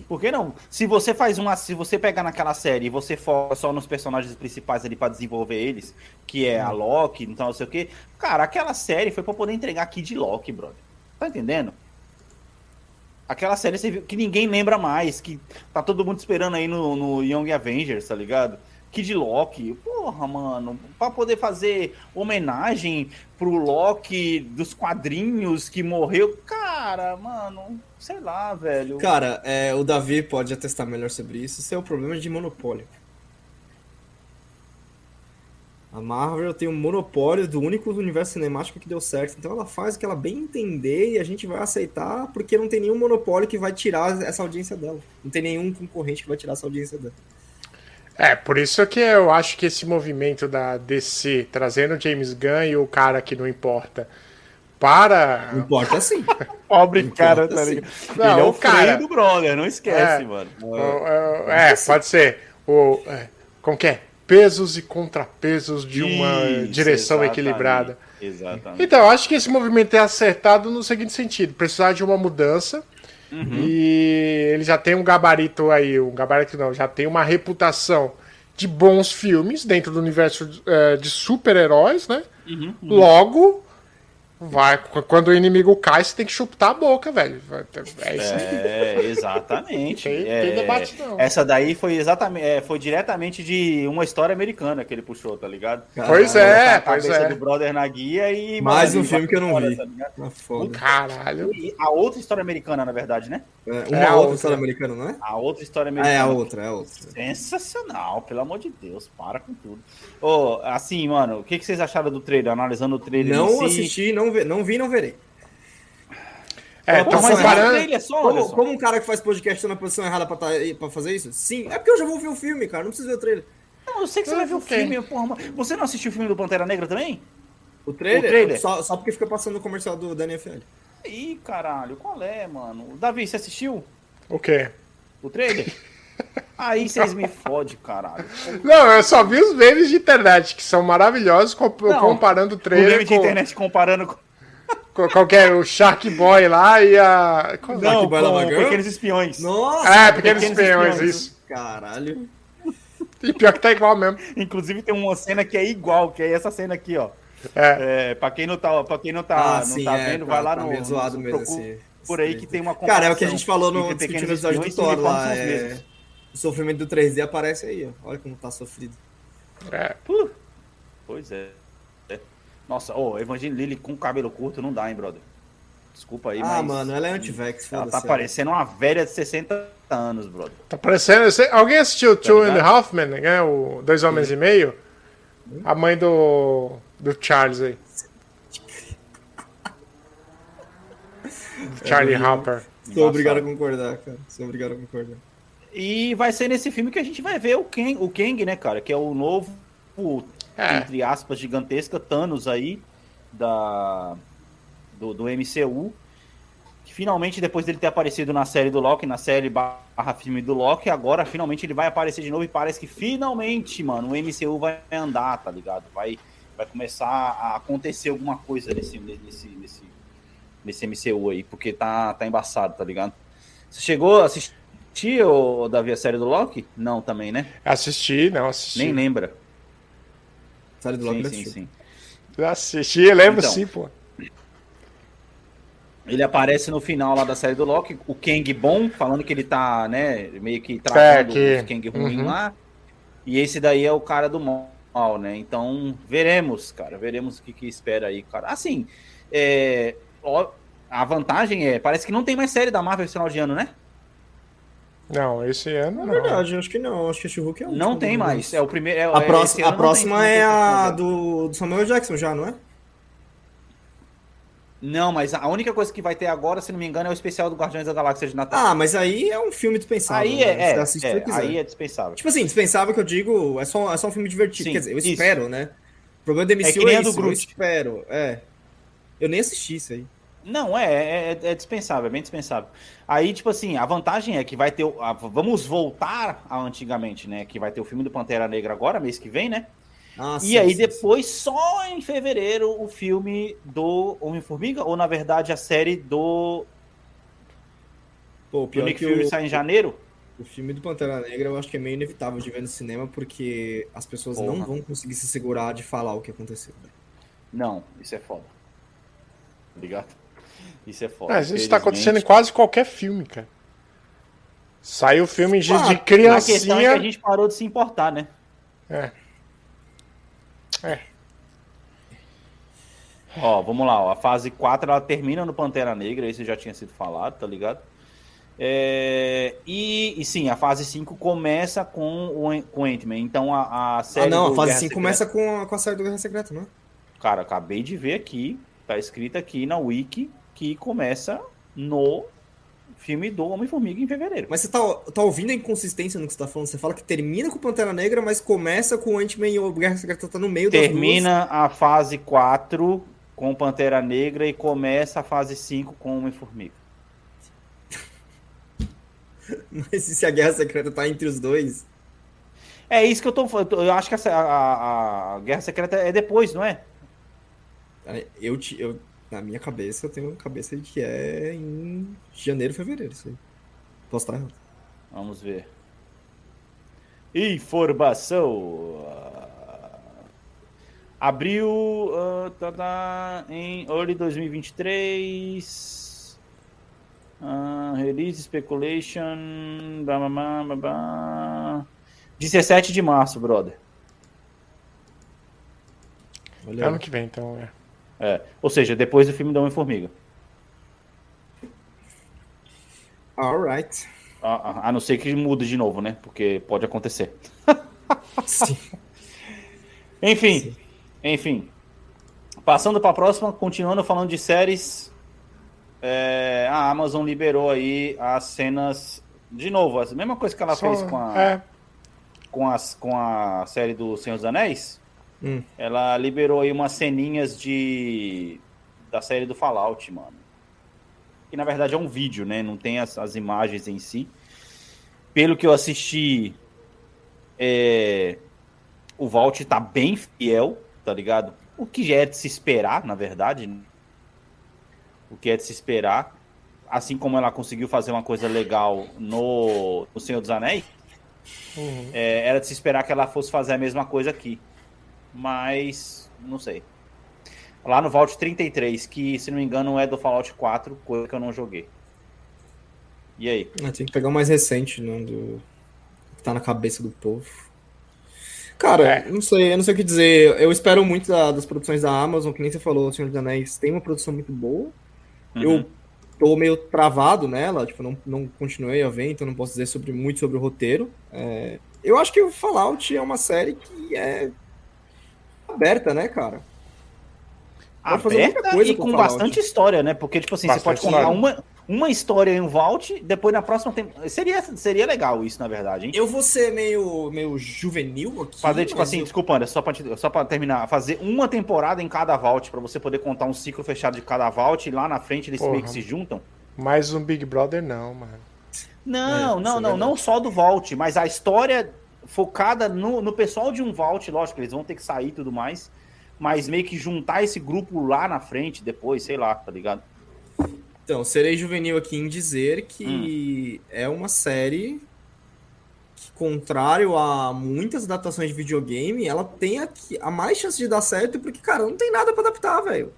Por que não? Se você faz uma. Se você pegar naquela série e você foca só nos personagens principais ali para desenvolver eles, que é a hum. Loki, então não sei o que. Cara, aquela série foi para poder entregar aqui de Loki, brother. Tá entendendo? Aquela série que ninguém lembra mais, que tá todo mundo esperando aí no, no Young Avengers, tá ligado? Kid Loki. Porra, mano, pra poder fazer homenagem pro Loki dos quadrinhos que morreu. Cara, mano, sei lá, velho. Cara, é, o Davi pode atestar melhor sobre isso. Isso é o problema de monopólio. A Marvel tem um monopólio do único universo cinemático que deu certo. Então ela faz o que ela bem entender e a gente vai aceitar porque não tem nenhum monopólio que vai tirar essa audiência dela. Não tem nenhum concorrente que vai tirar essa audiência dela. É, por isso que eu acho que esse movimento da DC trazendo James Gunn e o cara que não importa para. Não importa sim. [LAUGHS] Pobre não cara, tá ligado? Não, Ele é o, cara do brother, não esquece, é, mano. O, o, é, pode ser. O, é, como que é? Pesos e contrapesos de uma isso, direção exatamente, equilibrada. Exatamente. Então, eu acho que esse movimento é acertado no seguinte sentido: precisar de uma mudança Uhum. E ele já tem um gabarito aí, um gabarito não, já tem uma reputação de bons filmes dentro do universo é, de super-heróis, né? Uhum, uhum. Logo, Vai, quando o inimigo cai, você tem que chutar a boca, velho. É isso aí. É, exatamente. tem, é, tem debate, não. Essa daí foi exatamente, é, foi diretamente de uma história americana que ele puxou, tá ligado? Pois é, a pois é. do brother na guia e. Mais um filme que eu não vi. Tá Caralho. E a outra história americana, na verdade, né? É, uma é outra, outra história americana, não é? A outra história americana. Ah, é a outra, é a outra. Sensacional, pelo amor de Deus, para com tudo. Oh, assim, mano, o que, que vocês acharam do trailer? Analisando o trailer. Não si? assisti, não não, não vi, não verei. É, então, mas comparando... é só, como, como, um cara que faz podcast tá na posição errada pra, tá, pra fazer isso? Sim. É porque eu já vou ver o filme, cara. Não preciso ver o trailer. Não, eu sei que você vai ver o filme, porra. Você não assistiu o filme do Pantera Negra também? O trailer? O trailer? Só, só porque fica passando no comercial do, da NFL. Ih, caralho, qual é, mano? Davi, você assistiu? O quê? O trailer? [LAUGHS] Aí vocês me fodem, caralho. Não, eu só vi os memes de internet, que são maravilhosos, comparando o trailer. O meme de internet comparando com. Qualquer, o Shark Boy lá e a. Qual não, Shark Boy com Pequenos Espiões. Nossa! É, Pequenos, pequenos espiões, espiões, isso. Caralho. E pior que tá igual mesmo. Inclusive tem uma cena que é igual, que é essa cena aqui, ó. É. é pra quem não tá, pra quem não tá, ah, não sim, tá é, vendo, tá, vai lá tá no. Zoado no, mesmo, assim, por aí que tem uma Cara, é o que a gente falou no discutindo episódio do Thor lá. É... O sofrimento do 3D aparece aí, ó. Olha como tá sofrido. É. Pois é. Nossa, ô, oh, Evangeline Lilly com cabelo curto não dá, hein, brother? Desculpa aí, ah, mas. Ah, mano, ela é anti-vex. Ela tá parecendo uma velha de 60 anos, brother. Tá parecendo. Alguém assistiu tá Two and a Half Men, né? O Dois Homens Sim. e Meio? A mãe do. do Charles aí. [LAUGHS] Charlie é, Hopper. Sou obrigado a concordar, cara. Sou obrigado a concordar. E vai ser nesse filme que a gente vai ver o Kang, o Kang né, cara? Que é o novo é. entre aspas, gigantesca Thanos aí da do, do MCU. Que finalmente, depois dele ter aparecido na série do Loki, na série barra filme do Loki, agora finalmente ele vai aparecer de novo e parece que finalmente, mano, o MCU vai andar, tá ligado? Vai, vai começar a acontecer alguma coisa nesse, nesse, nesse, nesse MCU aí, porque tá, tá embaçado, tá ligado? Você chegou a assistir, o Davi, a série do Loki? Não, também, né? Assisti, não, assisti. Nem lembra. Série do Loki sim, sim, sim. Assisti, lembro então, sim, pô. Ele aparece no final lá da série do Loki, o Kang bom, falando que ele tá, né, meio que tratando é, que... o Kang ruim uhum. lá. E esse daí é o cara do mal, né? Então, veremos, cara, veremos o que, que espera aí, cara. Assim, é, ó, a vantagem é, parece que não tem mais série da Marvel esse final de ano, né? Não, esse ano não. Na verdade, acho que não. Acho que esse Hulk é o Não tem mais. É o primeiro. É, a, é, próxima, a próxima é a do, do Samuel Jackson já, não é? Não, mas a única coisa que vai ter agora, se não me engano, é o especial do Guardiões da Galáxia de Natal. Ah, mas aí é um filme dispensável. Aí é, né? é, é aí é dispensável. Tipo assim, dispensável que eu digo, é só, é só um filme divertido. Sim, Quer dizer, eu isso. espero, né? O problema da MCU é, é, é isso, eu espero. É. Eu nem assisti isso aí. Não, é, é, é, dispensável, é bem dispensável. Aí, tipo assim, a vantagem é que vai ter. A, vamos voltar a antigamente, né? Que vai ter o filme do Pantera Negra agora, mês que vem, né? Ah, e sim, aí sim, depois, sim. só em fevereiro, o filme do Homem-Formiga, ou na verdade a série do. Pô, o Nick Fury sai em janeiro? O filme do Pantera Negra eu acho que é meio inevitável de ver no cinema, porque as pessoas Porra. não vão conseguir se segurar de falar o que aconteceu. Não, isso é foda. Obrigado. Isso é foda. É, isso tá acontecendo em quase qualquer filme, cara. Saiu o filme de, ah, de criancinha. A questão é que a gente parou de se importar, né? É. É. Ó, vamos lá, ó. a fase 4 ela termina no Pantera Negra, isso já tinha sido falado, tá ligado? É, e, e, sim, a fase 5 começa com o com Ant-Man. Então a, a série. Ah, não, a fase 5 começa com a, com a série do Guerra Secreta, não é? Cara, acabei de ver aqui, tá escrito aqui na Wiki que começa no filme do Homem-Formiga em fevereiro. Mas você tá, tá ouvindo a inconsistência no que você tá falando? Você fala que termina com Pantera Negra, mas começa com o Ant-Man e o Guerra Secreta tá no meio Termina a fase 4 com Pantera Negra e começa a fase 5 com Homem-Formiga. [LAUGHS] mas e se a Guerra Secreta tá entre os dois? É isso que eu tô falando. Eu acho que a, a, a Guerra Secreta é depois, não é? Eu, te, eu na minha cabeça, eu tenho uma cabeça de que é em janeiro, fevereiro, isso aí. Posso estar errado. Vamos ver. Informação. Abriu uh, tá, tá, em early 2023. Uh, release Speculation. Blá, blá, blá, blá, 17 de março, brother. Valeu. Ano que vem, então. É. é. Ou seja, depois do filme da Homem-Formiga. Alright. A, a não ser que mude de novo, né? Porque pode acontecer. [LAUGHS] Sim. enfim, Sim. enfim. Passando para a próxima, continuando falando de séries, é, a Amazon liberou aí as cenas de novo, a mesma coisa que ela Só, fez com a, é. com, as, com a série do Senhor dos Anéis. Hum. Ela liberou aí umas ceninhas de da série do Fallout, mano que na verdade é um vídeo, né? Não tem as, as imagens em si. Pelo que eu assisti, é... o Vault tá bem fiel, tá ligado? O que é de se esperar, na verdade. Né? O que é de se esperar. Assim como ela conseguiu fazer uma coisa legal no, no Senhor dos Anéis, uhum. é, era de se esperar que ela fosse fazer a mesma coisa aqui. Mas, não sei. Lá no Vault 33, que se não me engano é do Fallout 4, coisa que eu não joguei. E aí? Ah, tem que pegar o mais recente, né? Do... Que tá na cabeça do povo. Cara, é. não sei, eu não sei o que dizer. Eu espero muito da, das produções da Amazon, que nem você falou, o Senhor dos Anéis tem uma produção muito boa. Uhum. Eu tô meio travado nela, tipo, não, não continuei a ver, então não posso dizer sobre, muito sobre o roteiro. É, eu acho que o Fallout é uma série que é aberta, né, cara? aberta e com bastante história, né? Porque, tipo assim, bastante você pode contar uma, uma história em um Vault, depois na próxima tem... seria Seria legal isso, na verdade, hein? Eu vou ser meio, meio juvenil aqui. Fazer, tipo assim, eu... desculpa, André, só pra, só pra terminar, fazer uma temporada em cada Vault, pra você poder contar um ciclo fechado de cada Vault e lá na frente eles Porra. meio que se juntam. Mais um Big Brother, não, mano. Não, é, não, não, não só do Vault, mas a história focada no, no pessoal de um Vault, lógico, eles vão ter que sair e tudo mais mas meio que juntar esse grupo lá na frente, depois, sei lá, tá ligado? Então, serei juvenil aqui em dizer que hum. é uma série que, contrário a muitas adaptações de videogame, ela tem a, a mais chance de dar certo porque, cara, não tem nada para adaptar, velho.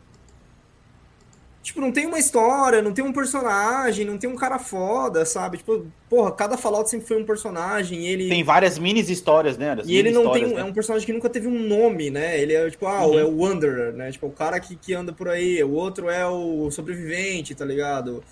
Tipo, não tem uma história, não tem um personagem, não tem um cara foda, sabe? Tipo, porra, cada Fallout sempre foi um personagem ele... Tem várias mini histórias, né? e ele não tem... Um, né? É um personagem que nunca teve um nome, né? Ele é, tipo, ah, uhum. é o Wanderer, né? Tipo, o cara que, que anda por aí. O outro é o sobrevivente, tá ligado?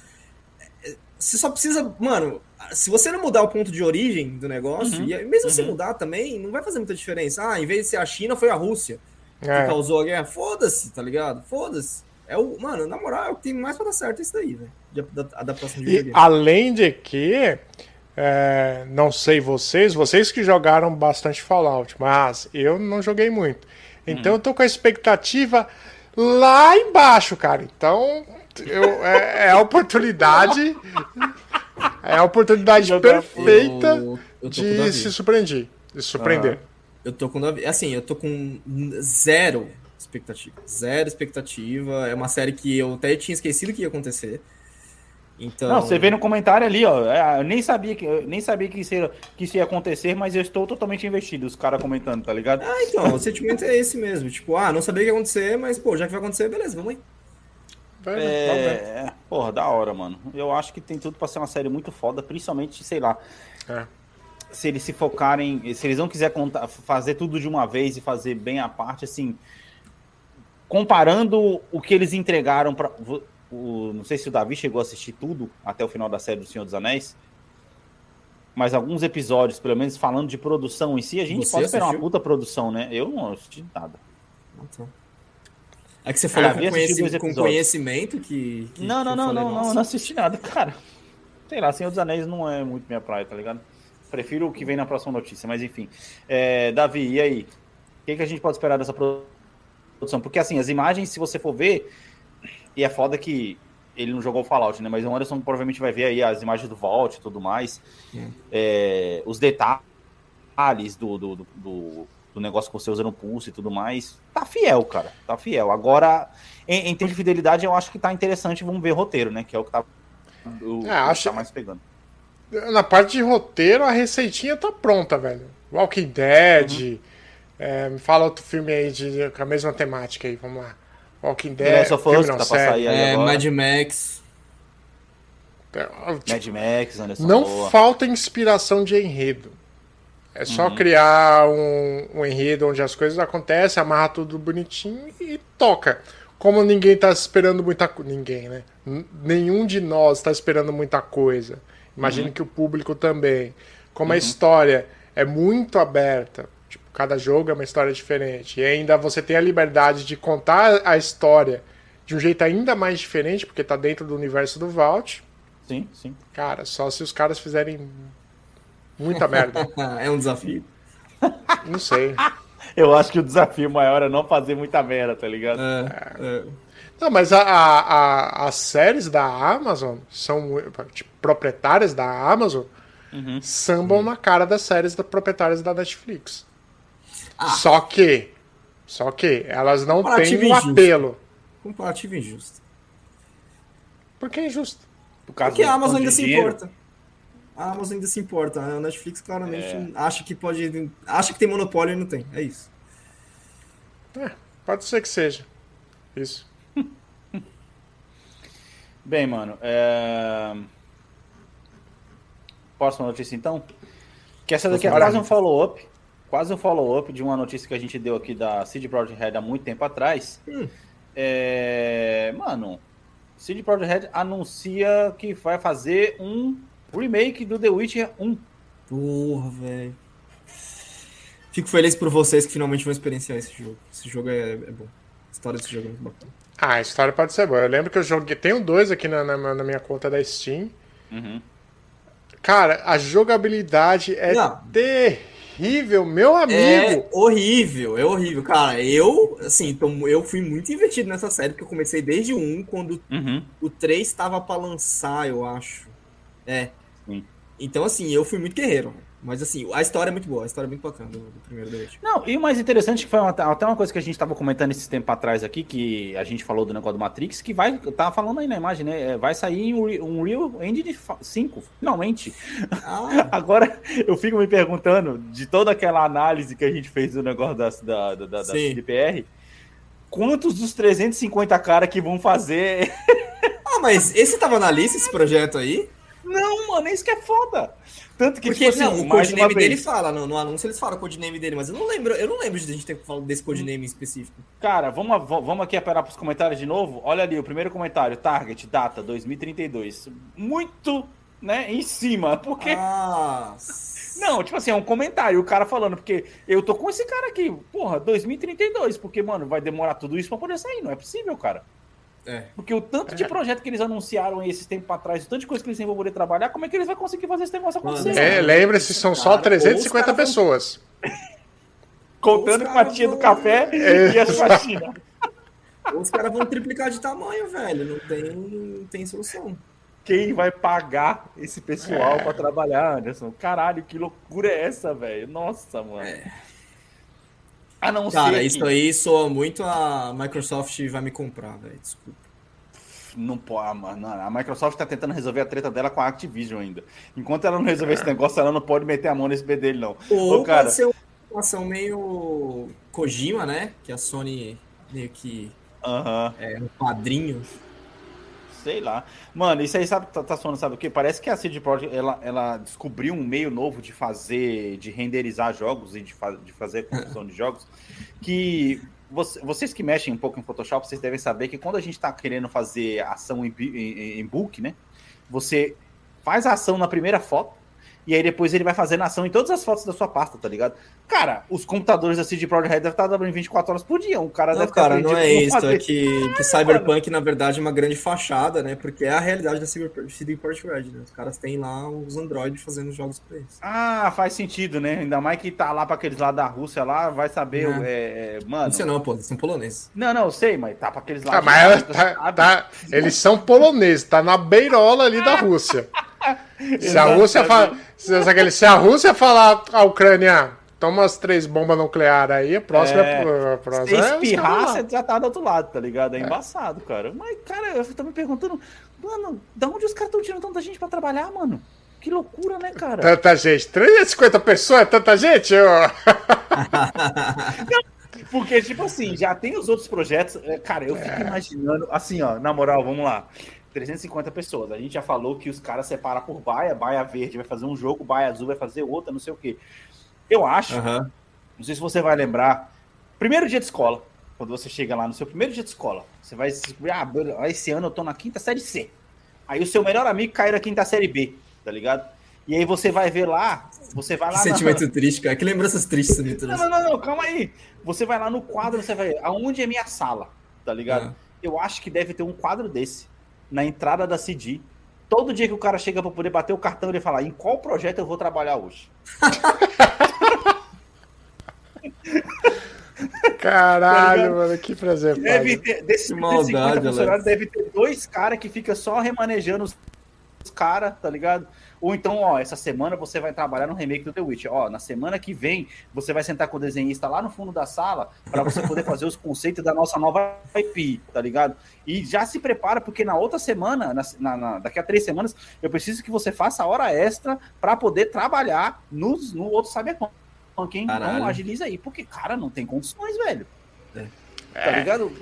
Você só precisa... Mano, se você não mudar o ponto de origem do negócio, uhum. e mesmo uhum. se mudar também, não vai fazer muita diferença. Ah, em vez de ser a China, foi a Rússia que é. causou a guerra. Foda-se, tá ligado? Foda-se. É o, mano, na moral, é o que tem mais para dar certo isso daí, velho. De adaptação de videogame. Além de que, é, não sei vocês, vocês que jogaram bastante Fallout, mas eu não joguei muito. Então hum. eu tô com a expectativa lá embaixo, cara. Então, eu, é, é a oportunidade. é a oportunidade perfeita eu, eu de se surpreender. De surpreender. Ah, eu tô com. Assim, eu tô com zero expectativa. Zero expectativa. É uma série que eu até tinha esquecido que ia acontecer. Então... Não, você vê no comentário ali, ó. É, eu nem sabia que, nem sabia que isso, ia, que isso ia acontecer, mas eu estou totalmente investido, os caras comentando, tá ligado? Ah, então, o sentimento é esse mesmo. Tipo, ah, não sabia que ia acontecer, mas, pô, já que vai acontecer, beleza, vamos aí. É, é, porra, da hora, mano. Eu acho que tem tudo pra ser uma série muito foda, principalmente, sei lá. É. Se eles se focarem, se eles não quiserem contar, fazer tudo de uma vez e fazer bem a parte, assim, comparando o que eles entregaram para não sei se o Davi chegou a assistir tudo até o final da série do Senhor dos Anéis, mas alguns episódios, pelo menos falando de produção em si, a gente você pode esperar uma puta produção, né? Eu não assisti nada. Então. É que você falou ah, com, conhecimento, com, conhecimento que. que não, não, não, falei, não, não, não assisti nada, cara. Sei lá, Senhor dos Anéis não é muito minha praia, tá ligado? Prefiro o que vem na próxima notícia, mas enfim. É, Davi, e aí? O que, que a gente pode esperar dessa produção? Produção. Porque assim, as imagens, se você for ver, e é foda que ele não jogou o Fallout, né? Mas o Anderson provavelmente vai ver aí as imagens do Vault e tudo mais. É, os detalhes do, do, do, do, negócio que você usa no pulso e tudo mais. Tá fiel, cara. Tá fiel. Agora, em, em termos de fidelidade, eu acho que tá interessante. Vamos ver o roteiro, né? Que é o que tá, o, é, acho... que tá mais pegando. Na parte de roteiro, a receitinha tá pronta, velho. Walking Dead. Uhum É, me fala outro filme aí de, com a mesma temática aí, vamos lá. Walking Dead. Last of Us, tá pra sair aí É, agora. Mad Max. Tipo, Mad Max, Anderson não Boa. falta inspiração de enredo. É só criar um, um enredo onde as coisas acontecem, amarra tudo bonitinho e toca. Como ninguém tá esperando muita coisa. Ninguém, né? N- Nenhum de nós tá esperando muita coisa. Imagino que o público também. Como a história é muito aberta, cada jogo é uma história diferente. E ainda você tem a liberdade de contar a história de um jeito ainda mais diferente, porque tá dentro do universo do Vault. Sim, sim. Cara, só se os caras fizerem muita merda. [LAUGHS] é um desafio. [LAUGHS] Não sei. Eu acho que o desafio maior é não fazer muita merda, tá ligado? É, é. Não, mas a, a- a- as séries da Amazon são tipo, proprietárias da Amazon sambam na cara das séries da proprietárias da Netflix. Só que, só que elas não têm um injusto. apelo. Comparativo injusto. Por que é injusto? Por causa Porque do a Amazon ainda se importa. A Amazon ainda se importa. A Netflix claramente É. acha que pode. Acha que tem monopólio e não tem. É isso. É, pode ser que seja. Isso. [LAUGHS] Bem, mano, é... Próxima notícia, então? Que essa daqui é quase um follow-up. Quase um follow-up de uma notícia que a gente deu aqui da CD Projekt Red há muito tempo atrás. Hum. É... Mano, CD Projekt Red anuncia que vai fazer um remake do The Witcher 1. Porra, velho. Fico feliz por vocês que finalmente vão experienciar esse jogo. Esse jogo é, é bom. A história desse jogo é muito bacana. Ah, a história pode ser boa. Eu lembro que eu joguei. Tenho dois aqui na, na, na minha conta da Steam. Uhum. Cara, a jogabilidade é Não. terrível, meu amigo. É horrível, é horrível. Cara, eu, assim, tô- eu fui muito investido nessa série, porque eu comecei desde o 1, quando Uhum. o 3 estava pra lançar, eu acho. É. Sim. Então, assim, eu fui muito guerreiro. Mas, assim, a história é muito boa, a história é muito bacana do, do primeiro Witcher. Não, e o mais interessante que foi uma- até uma coisa que a gente estava comentando esse tempo atrás aqui, que a gente falou do negócio do Matrix, que vai, tá falando aí na imagem, né? é, Vai sair um, um Real Engine 5, finalmente. Ah, [LAUGHS] Agora, eu fico me perguntando, de toda aquela análise que a gente fez do negócio da, da, da, da Sim. CDPR, quantos dos 350 caras que vão fazer. ah, mas esse tava na lista, esse projeto aí? Não, mano, é isso que é foda. Tanto que, Porque tipo não, assim, o codename vez- dele fala, no, no anúncio eles falam o codename dele, mas eu não lembro, eu não lembro de a gente ter falado desse codename específico. Cara, vamos, vamos aqui apelar para os comentários de novo. Olha ali, o primeiro comentário, target, data 2032. Muito, né, em cima, porque... Ah, [LAUGHS] Não, tipo assim, é um comentário, o cara falando, porque eu tô com esse cara aqui, porra, 2032, porque, mano, vai demorar tudo isso pra poder sair, não é possível, cara. É. Porque o tanto de projeto que eles anunciaram aí esses tempos atrás, o tanto de coisa que eles têm pra poder trabalhar, como é que eles vão conseguir fazer esse negócio acontecer? É, lembre-se, são só Cara, 350 caras vão- pessoas. Contando com a tia do vão- café e as faxinas. Os caras vão triplicar de tamanho, velho. Não tem, não tem solução. Quem vai pagar esse pessoal pra trabalhar, Anderson? Caralho, que loucura é essa, velho? Nossa, mano. A não Cara, ser isso que... aí soa muito a Microsoft vai me comprar, velho. Desculpa. Não pode, mano. A Microsoft tá tentando resolver a treta dela com a Activision ainda. Enquanto ela não resolver esse negócio, ela não pode meter a mão nesse B dele, não. Ou Ô, cara, pode ser uma situação meio Kojima, né? Que a Sony meio que aham, é um padrinho. Sei lá. Mano, isso aí sabe, tá, tá soando, sabe o quê? Parece que a CD Projekt, ela, ela descobriu um meio novo de fazer, de renderizar jogos e de, fa de fazer [LAUGHS] construção de jogos, que você- vocês que mexem um pouco em Photoshop, vocês devem saber que quando a gente tá querendo fazer ação em, em, em book, né? Você faz a ação na primeira foto, e aí depois ele vai fazendo ação em todas as fotos da sua pasta, tá ligado? Cara, os computadores da CD Projekt Red devem estar dando em 24 horas por dia. O cara Não, deve ter cara, não é isso. fazer. É que, que Cyberpunk, na verdade, é uma grande fachada, né? Porque é a realidade da Cyber- CD Projekt Red, né? Os caras têm lá os Android fazendo jogos pra eles. Ah, faz sentido, né? Ainda mais que tá lá pra aqueles lá da Rússia lá, vai saber. Não. É, é, mano. Não sei não, pô, eles são poloneses. Não, não, eu sei, mas tá pra aqueles lá. Ah, mas tá- tá- eles são poloneses, tá na beirola ali da [LAUGHS] Rússia. Se a Rússia, fa- se, a Rússia falar a Ucrânia, toma as três bombas nucleares aí, a próxima É. é, a próxima Se é espirrar, lá. você já tá do outro lado, tá ligado? É, embaçado, cara. Mas, cara, eu tô me perguntando, mano, da onde os caras estão tirando tanta gente pra trabalhar, mano? que loucura, né, cara? Tanta gente. 350 pessoas é tanta gente? Eu... Porque, tipo assim, já tem os outros projetos. é, Cara, eu fico imaginando, assim, ó, na moral, vamos lá. 350 pessoas. A gente já falou que os caras separam por baia, baia verde vai fazer um jogo, baia azul vai fazer outra, não sei o quê. Eu acho, Aham. não sei se você vai lembrar, primeiro dia de escola, quando você chega lá no seu primeiro dia de escola, você vai descobrir, ah, beleza, esse ano eu tô na quinta série C. Aí o seu melhor amigo caiu na quinta série B, tá ligado? E aí você vai ver lá, você vai Que lá na- sentimento triste, cara. Que lembranças tristes você me não, trouxe. não, não, não, calma aí. Você vai lá no quadro, você vai. Aonde é minha sala? Tá ligado? Ah. Eu acho que deve ter um quadro desse na entrada da CD. Todo dia que o cara chega pra poder bater o cartão, ele fala: em qual projeto eu vou trabalhar hoje? [LAUGHS] Caralho, mano, que prazer. Deve ter, desses Que maldade, 50 Alex. funcionários, deve ter dois caras que fica só remanejando os, os caras, tá ligado? Ou então, ó, essa semana você vai trabalhar no remake do The Witch. Ó, na semana que vem, você vai sentar com o desenhista lá no fundo da sala para você poder fazer os conceitos da nossa nova IP, tá ligado? E já se prepara, porque na outra semana, na, na- na- daqui a três semanas, eu preciso que você faça a hora extra para poder trabalhar nos, no outro Cyberpunk. Quem Caralho. não agiliza aí, porque, cara, não tem condições, velho. É. Tá ligado?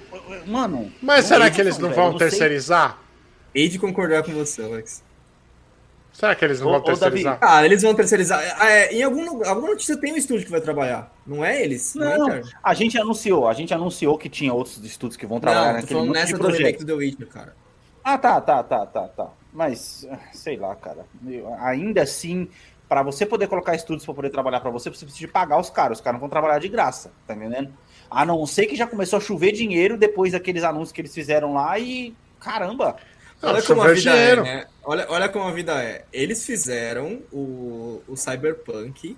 Mano. Mas não será tem que eles não vão terceirizar? Hei de concordar com você, Alex. Será que eles não Ô, vão ô, Davi, terceirizar? Cara, eles vão terceirizar. É, em algum, lugar- alguma notícia tem um estúdio que vai trabalhar. Não é eles? Não, Não, é, a gente anunciou, a gente anunciou que tinha outros estudos que vão trabalhar Não, naquele falando nessa do projeto. do Witcher, cara. Ah, tá, tá, tá, tá, tá. Mas, ah, sei lá, cara. Eu- ainda assim, para você poder colocar estudos para poder trabalhar para você, você precisa de pagar os caras. Os caras não vão trabalhar de graça, tá entendendo? A não ser que já começou a chover dinheiro depois daqueles anúncios que eles fizeram lá e. Caramba! Olha como a vida dinheiro. é, né? Olha, olha como a vida é. Eles fizeram o, o Cyberpunk,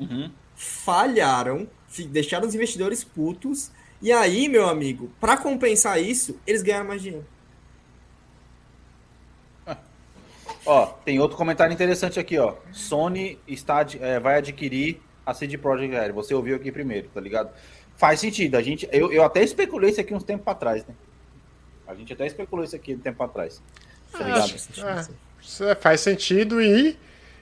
Uhum. falharam, deixaram os investidores putos, e aí, meu amigo, pra compensar isso, eles ganharam mais dinheiro. [LAUGHS] Ó, tem outro comentário interessante aqui, ó. Sony está, é, vai adquirir a CD Projekt Red. Você ouviu aqui primeiro, tá ligado? Faz sentido. A gente, eu, eu até especulei isso aqui uns tempos atrás, né? A gente até especulou isso aqui um tempo atrás. Tá ligado? Acho- é, é, faz sentido e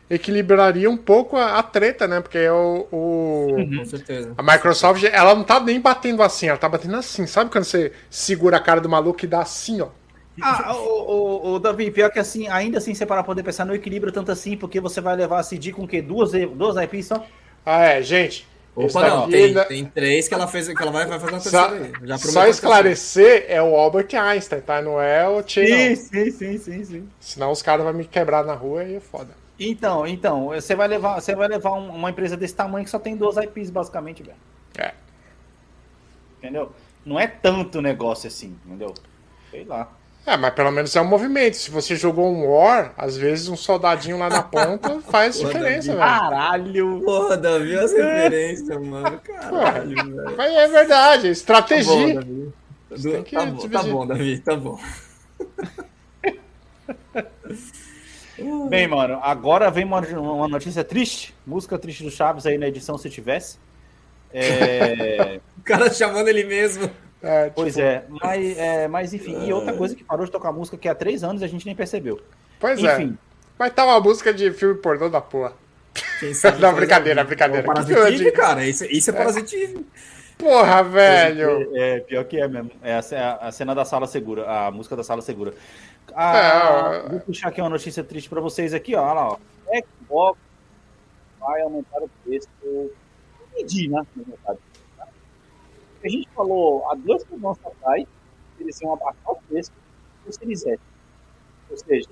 equilibraria um pouco a, a treta, né? Porque o, o- Com certeza. a Microsoft, ela não tá nem batendo assim, ela tá batendo assim. Sabe quando você segura a cara do maluco e dá assim, ó? Ah, o, o, o Davi, pior que assim, ainda assim, você para poder pensar, não equilibra tanto assim, porque você vai levar a CD com o quê? Duas, duas IPs só? Ah, é, gente. Opa, não, tem, ainda- tem três que ela fez, que ela vai, vai fazer uma Só, terceira aí. Já só esclarecer, é o Albert Einstein, tá? Não é o Che, não. sim, sim, sim, sim. Senão os caras vão me quebrar na rua e é foda. Então, então, você vai levar, você vai levar um- uma empresa desse tamanho que só tem duas IPs, basicamente, velho. É. Entendeu? Não é tanto negócio assim, entendeu? Sei lá. É, mas pelo menos é um movimento. Se você jogou um War, às vezes um soldadinho lá na ponta [LAUGHS] faz Porra, diferença, Davi. velho. Caralho! Porra, Davi, as referências, mano. Caralho, velho. Mas é verdade, Tá bom, estratégia. Davi. que tá, bom, tá bom, Davi, tá bom. [LAUGHS] Bem, mano, agora vem uma, uma notícia triste. Música triste do Chaves aí na edição, se tivesse. É, [LAUGHS] O cara chamando ele mesmo. É, pois tipo, é, mas, é, mas enfim. E outra coisa que parou de tocar música que há três anos a gente nem percebeu. Pois é. Enfim, Mas tá uma música de filme pornô da porra. Quem sabe [LAUGHS] Não, brincadeira, ao vivo. brincadeira. É o Que Parasitive, filme? cara. Isso, isso é parasitive. Porra, velho. É, pior que é mesmo. É a, a cena da sala segura, a música da sala segura. Ah, É, vou puxar aqui uma notícia triste pra vocês aqui, ó. Olha lá, ó. Xbox vai aumentar o preço. Pedir, né? Tá? A gente falou há duas semanas atrás que eles iam abaixar o preço do Series S. Ou seja,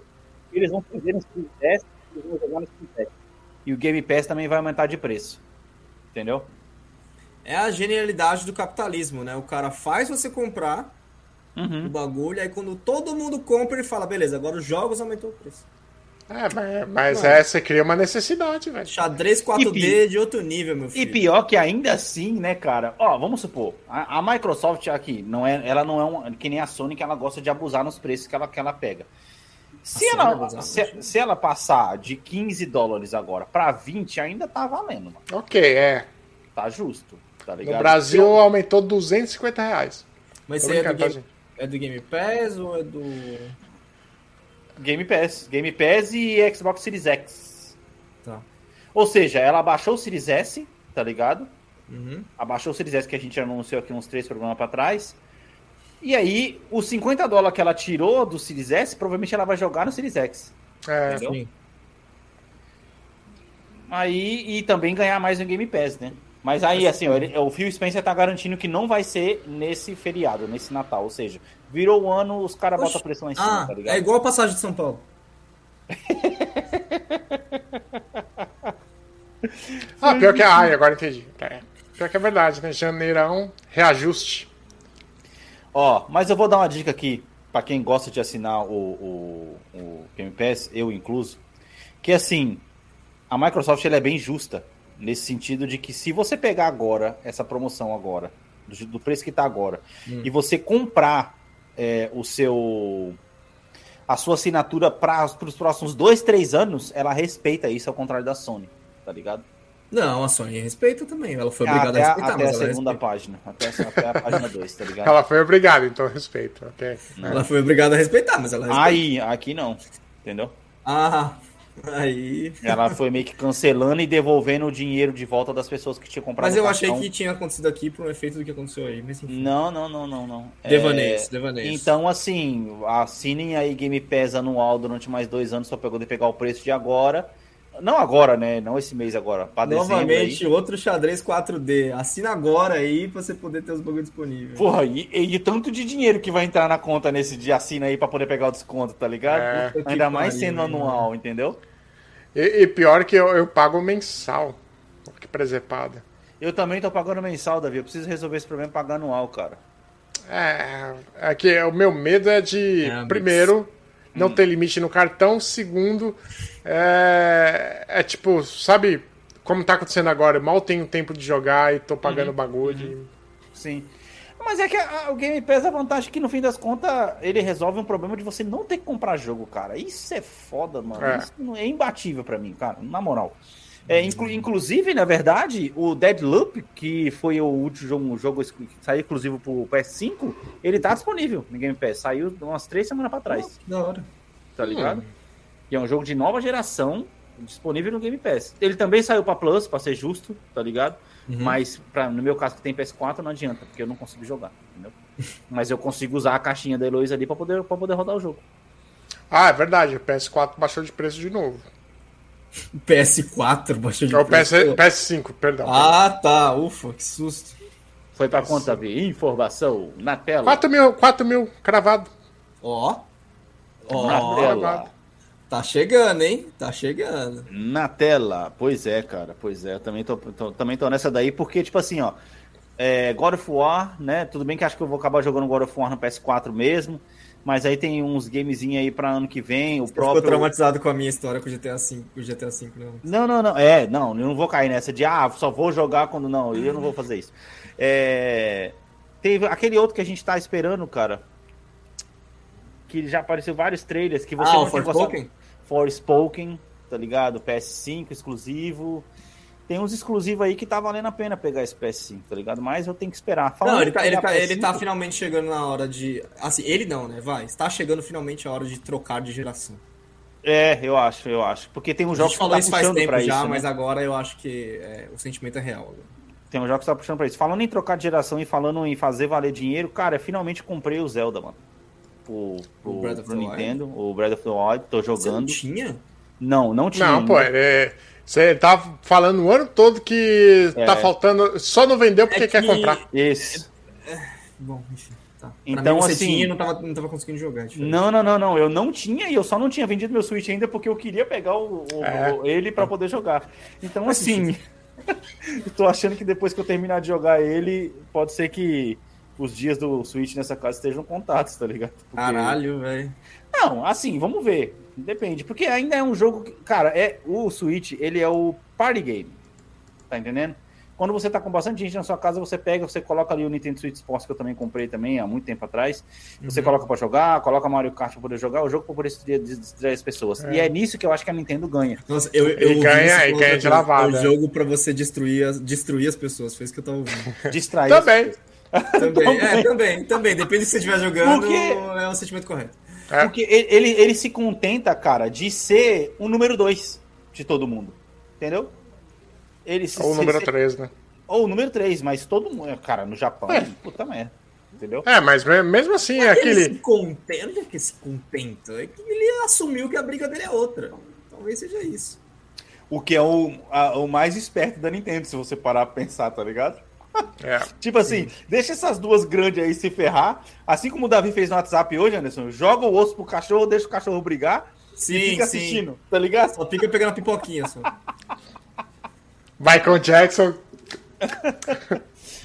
eles vão fazer no Series S e eles vão jogar no Series S. E o Game Pass também vai aumentar de preço. Entendeu? É a genialidade do capitalismo, né? O cara faz você comprar Uhum. o bagulho, aí quando todo mundo compra, ele fala, beleza, agora os jogos aumentou o preço. É, mas, é, você cria uma necessidade, velho. Xadrez 4D de outro nível, meu E filho. pior que ainda assim, né, cara? Ó, vamos supor, a, a Microsoft aqui, não é, ela não é um, que nem a Sony que ela gosta de abusar nos preços que ela, que ela pega. Se ela, se, se ela passar de 15 dólares agora para 20, ainda tá valendo, mano. Ok, é. Tá justo, tá ligado? No Brasil aumentou 250 reais. Mas você é do, tá, Game, é do Game Pass ou é do. Game Pass, Game Pass e Xbox Series X. Tá. Ou seja, ela abaixou o Series S, tá ligado? Uhum. Abaixou o Series S que a gente anunciou aqui uns três programas para trás. E aí, os 50 dólares que ela tirou do Series S, provavelmente ela vai jogar no Series X. É, entendeu? sim. Aí, e também ganhar mais no Game Pass, né? Mas aí, assim, ele, o Phil Spencer tá garantindo que não vai ser nesse feriado, nesse Natal. Ou seja, virou o ano, os caras botam pressão em cima, ah, tá ligado? É igual a passagem de São Paulo. ah, pior que. Ai, agora entendi. É, pior que é verdade, né? Janeirão, reajuste. Ó, mas eu vou dar uma dica aqui para quem gosta de assinar o, o, o Game Pass, eu incluso, que assim, a Microsoft ela é bem justa Nesse sentido de que se você pegar agora, essa promoção agora, do, do preço que está agora, hum. e você comprar é, o seu a sua assinatura para os próximos dois, três anos, ela respeita isso, ao contrário da Sony, tá ligado? Não, a Sony respeita também. Ela foi obrigada até, a respeitar. Até a segunda respeita. página. Até, até, a página 2, tá ligado? [LAUGHS] Ela foi obrigada, então respeito. Okay. Ela foi obrigada a respeitar, mas ela respeita. Aí, aqui não. Entendeu? Ah, Aí. Ela foi meio que cancelando e devolvendo o dinheiro de volta das pessoas que tinham comprado. Mas eu achei que tinha acontecido aqui por um efeito do que aconteceu aí. Mas não, não, não, não, não. Devaneios, é... devaneios. Então, assim, assinem aí Game Pass anual durante mais dois anos só pra poder pegar o preço de agora. Não agora, né? Não esse mês agora. Novamente, outro xadrez 4D. Assina agora aí pra você poder ter os bagulhos disponíveis. Porra, e, e tanto de dinheiro que vai entrar na conta nesse dia assina aí pra poder pegar o desconto, tá ligado? É. Ainda mais sendo anual, né? entendeu? E, e, pior que eu, eu pago mensal. Que presepada. Eu também tô pagando mensal, Davi. Eu preciso resolver esse problema pagar anual, cara. É, é que o meu medo é de, é, primeiro, não hum. ter limite no cartão. Segundo, é, é tipo, sabe como tá acontecendo agora? Eu mal tenho tempo de jogar e tô pagando uhum. bagulho. Uhum. Sim. Mas é que a, o Game Pass, a vantagem é que no fim das contas ele resolve um problema de você não ter que comprar jogo, cara. Isso é foda, mano. É. Isso é imbatível para mim, cara, na moral. É, inclu inclusive, na verdade, o Deadloop, que foi o último jogo, jogo que saiu exclusivo pro PS5, ele tá disponível no Game Pass. Saiu umas três semanas pra trás. Oh, da hora. Tá ligado? Hum. E é um jogo de nova geração, disponível no Game Pass. Ele também saiu pra Plus, pra ser justo, tá ligado? Uhum. Mas pra, no meu caso que tem PS4 não adianta, porque eu não consigo jogar, entendeu? [LAUGHS] Mas eu consigo usar a caixinha da Heloísa ali pra poder, pra poder rodar o jogo. Ah, é verdade, o PS4 baixou de preço de novo. PS4 baixou de é preço? PS, PS5, perdão. Ah, tá, ufa, que susto. Foi pra conta ver informação na tela. 4 mil, 4 mil cravado. Ó. Ó. Na tela. Tá chegando, hein? Tá chegando. Na tela. Pois é, cara. Pois é. Eu também tô, tô, também tô nessa daí, porque, tipo assim, ó. É, God of War, né? Tudo bem que acho que eu vou acabar jogando God of War no PS4 mesmo. Mas aí tem uns gamezinhos aí pra ano que vem. O Você próprio. Ficou traumatizado com a minha história com o GTA V, com o GTA V, não. Não, não, não. É, não, eu não vou cair nessa de ah, só vou jogar quando não. Eu não vou fazer isso. É. Teve aquele outro que a gente tá esperando, cara. Que já apareceu vários trailers que você ah, não tinha gostado. Forspoken, tá ligado? PS5 exclusivo. Tem uns exclusivos aí que tá valendo a pena pegar esse PS5, tá ligado? Mas eu tenho que esperar. Falando não, ele tá, ele, tá, ele tá finalmente chegando na hora de. Assim, ele não, né? Vai. Está chegando finalmente a hora de trocar de geração. É, eu acho, eu acho. Porque tem um jogo que falou tá isso faz tempo já, isso, mas né? agora eu acho que é, o sentimento é real. Tem um jogo que tá puxando pra isso. Falando em trocar de geração e falando em fazer valer dinheiro, cara, finalmente comprei o Zelda, mano pro, pro, pro Nintendo, Wild. o Breath of the Wild, tô jogando. Você não tinha? Não, não tinha. Não, pô, é, você tá falando o ano todo que é. tá faltando, só não vendeu porque é que... quer comprar. Isso. É, bom, enfim. Tá. Então, mim, assim. Tinha, não, tava, não tava conseguindo jogar. É não, não, não, não. Eu não tinha e eu só não tinha vendido meu Switch ainda porque eu queria pegar o, o, é. o ele para poder jogar. Então, assim. [LAUGHS] eu tô achando que depois que eu terminar de jogar ele, pode ser que os dias do Switch nessa casa estejam contatos, tá ligado? Porque... Caralho, velho. Não, assim, vamos ver. Depende. Porque ainda é um jogo que, cara, é o Switch, ele é o party game. Tá entendendo? Quando você tá com bastante gente na sua casa, você pega, você coloca ali o Nintendo Switch Sports, que eu também comprei também há muito tempo atrás. Você uhum. coloca para jogar, coloca Mario Kart pra poder jogar, o jogo pra poder distrair as pessoas. É. E é nisso que eu acho que a Nintendo ganha. Nossa, eu, eu e ganha, e ganha de lavada. O jogo para você destruir as, destruir as pessoas, foi isso que eu tava ouvindo. Distrair. Também. [LAUGHS] Também, é, também, também. Depende do que você estiver jogando, Porque... é o sentimento correto. É. Porque ele, ele se contenta, cara, de ser o número dois de todo mundo. entendeu? Ele se, Ou o número 3, né? Ou o número 3, mas todo mundo. Cara, no Japão, é. puta merda. Entendeu? É, mas mesmo assim, é aquele. Ele se contenta, é que se contenta? É que ele assumiu que a briga dele é outra. Talvez seja isso. O que é o, a, o mais esperto da Nintendo, se você parar pra pensar, tá ligado? É. tipo assim, deixa essas duas grandes aí se ferrar. Assim como o Davi fez no WhatsApp hoje, Anderson. Joga o osso pro cachorro, deixa o cachorro brigar. Sim, e fica assistindo, sim. tá ligado? Só fica pegando pipoquinha só. Michael Jackson.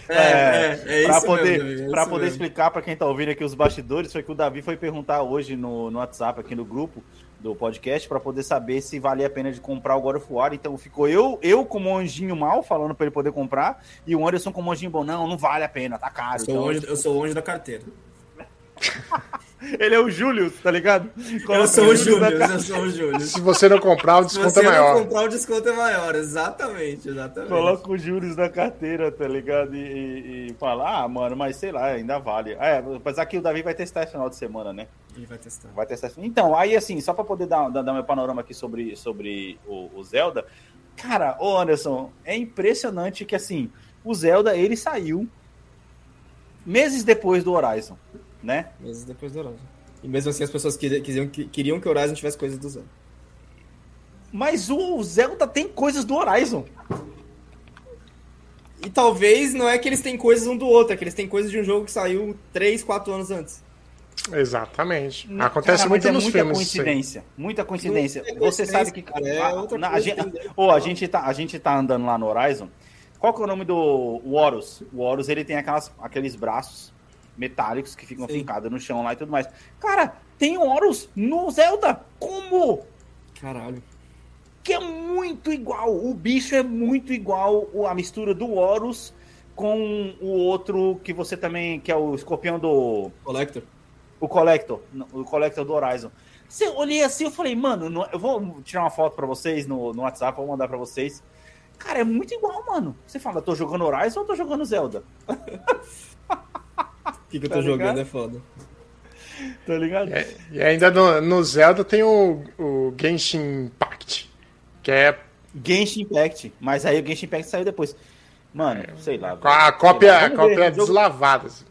É, é, é pra poder, mesmo, é pra poder explicar para quem tá ouvindo aqui os bastidores, foi que o Davi foi perguntar hoje no, no WhatsApp, aqui no grupo do podcast, para poder saber se valia a pena de comprar o God of War. Então ficou eu, eu como anjinho mal, falando para ele poder comprar, e o Anderson como anjinho bom. Não, não vale a pena, tá caro. Eu sou, então... anjo, eu sou anjo da carteira. [LAUGHS] Ele é o Júlio, tá ligado? eu sou o Júlio, eu sou o Júlio. Se você não comprar, o desconto é maior. Se você não comprar, o desconto é maior, exatamente, exatamente. Coloca os juros na carteira, tá ligado? E, e, e fala, ah, mano, mas sei lá, ainda vale. É, apesar que o Davi vai testar esse final de semana, né? Ele vai testar. Vai testar. Então, aí assim, só pra poder dar, dar, dar meu panorama aqui sobre, sobre o, o Zelda, cara, ô Anderson, é impressionante que assim, o Zelda, ele saiu meses depois do Horizon né? Meses depois do Horizon. E mesmo assim as pessoas queriam, queriam que o Horizon tivesse coisas do Zelda. Mas o Zelda tem coisas do Horizon. E talvez não é que eles têm coisas um do outro, é que eles têm coisas de um jogo que saiu 3, 4 anos antes. Exatamente. Acontece cara, muito é nos muita filmes. Coincidência, muita coincidência. Muita coincidência. Você sabe que. Cara, é outra a, a, gente, oh, a, gente tá, a gente tá andando lá no Horizon. Qual que é o nome do Horus? O Horus ele tem aquelas, aqueles braços metálicos que ficam fincados no chão lá e tudo mais. Cara, tem Horus no Zelda. Como? Caralho. Que é muito igual. O bicho é muito igual a mistura do Horus com o outro que você também, que é o escorpião do. Collector. O Collector. O Collector do Horizon. Você olhei assim, eu falei, mano, eu vou tirar uma foto para vocês no, no WhatsApp, vou mandar para vocês. Cara, é muito igual, mano. Você fala, tô jogando Horizon ou tô jogando Zelda? [LAUGHS] O que, que eu tô tá jogando é foda. Tá ligado? É, e ainda no, no, Zelda tem o, o Genshin Impact, que é. Genshin Impact, mas aí o Genshin Impact saiu depois. Mano, é, sei lá. A cópia, a cópia é deslavada. Assim.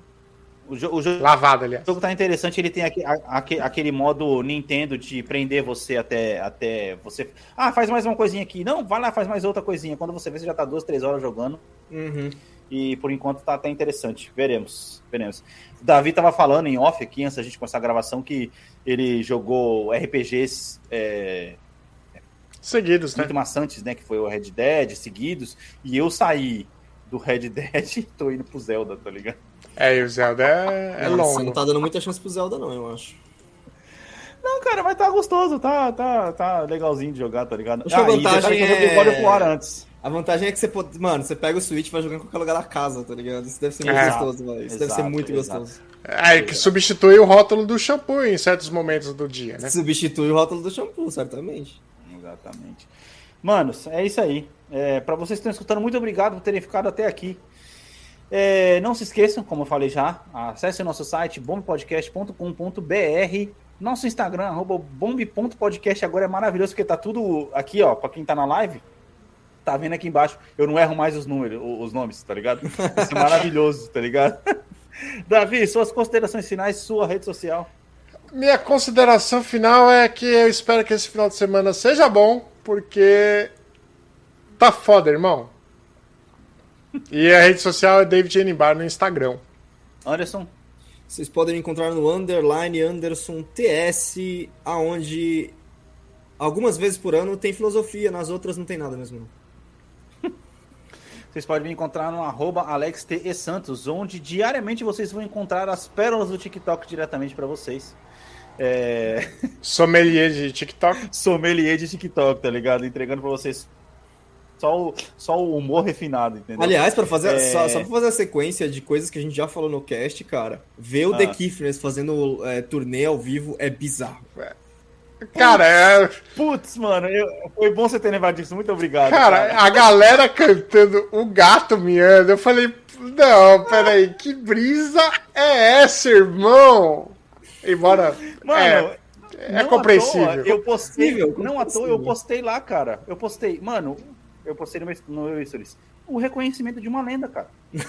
O, jo o jogo, Lavado, aliás. O jogo tá interessante, ele tem aquele, aquele modo Nintendo de prender você até, até você. Ah, faz mais uma coisinha aqui. Não, vai lá, faz mais outra coisinha. Quando você vê, você já tá duas, três horas jogando. Uhum. E por enquanto tá até interessante. Veremos. Veremos. O Davi tava falando em off aqui, antes da gente começar a gravação, que ele jogou RPGs. É, seguidos, muito né? maçantes, né? Que foi o Red Dead, seguidos. E eu saí do Red [LAUGHS] Dead e tô indo pro Zelda, tá ligado? É, e o Zelda é, é longo. Você não tá dando muita chance pro Zelda, não, eu acho. Não, cara, mas tá gostoso, tá, tá, tá legalzinho de jogar, tá ligado? Acho ah, a vantagem é... God of War antes. A vantagem é que você pode. Mano, você pega o Switch e vai jogar em qualquer lugar da casa, tá ligado? Isso deve ser muito é. gostoso, velho. Isso exato, deve ser muito exato. gostoso. É, que substitui o rótulo do shampoo em certos momentos do dia, né? Substitui o rótulo do shampoo, certamente. Exatamente. Manos, é isso aí. É, para vocês que estão escutando, muito obrigado por terem ficado até aqui. É, não se esqueçam, como eu falei já, acesse o nosso site bombpodcast.com.br, nosso Instagram, arroba bomb.podcast agora é maravilhoso, porque tá tudo aqui, ó, para quem tá na live, tá vendo aqui embaixo, eu não erro mais os números, os nomes, tá ligado? Isso é maravilhoso, tá ligado? [LAUGHS] Davi, suas considerações finais, sua rede social. Minha consideração final é que eu espero que esse final de semana seja bom, porque tá foda, irmão. E a rede social é David N. Bar no Instagram. Anderson. Vocês podem me encontrar no underline Anderson TS, aonde algumas vezes por ano tem filosofia, nas outras não tem nada mesmo. Vocês podem me encontrar no arroba AlexTESantos, onde diariamente vocês vão encontrar as pérolas do TikTok diretamente para vocês. É... [LAUGHS] Sommelier de TikTok? Sommelier de TikTok, tá ligado? Entregando para vocês só o, só o humor refinado, entendeu? Aliás, para fazer é... só, só pra fazer a sequência de coisas que a gente já falou no cast, cara, ver o ah. The Kiffness fazendo é, turnê ao vivo é bizarro. É. Cara, é. Putz, mano, eu... foi bom você ter lembrado disso. Muito obrigado. Cara, cara, a galera cantando o gato miando. Eu falei, não, peraí, que brisa é essa, irmão? Embora. Mano, é... É não compreensível. Toa, eu postei, não à toa, eu postei lá, cara. Eu postei, mano, eu postei no meu, no meu stories. O reconhecimento de uma lenda, cara.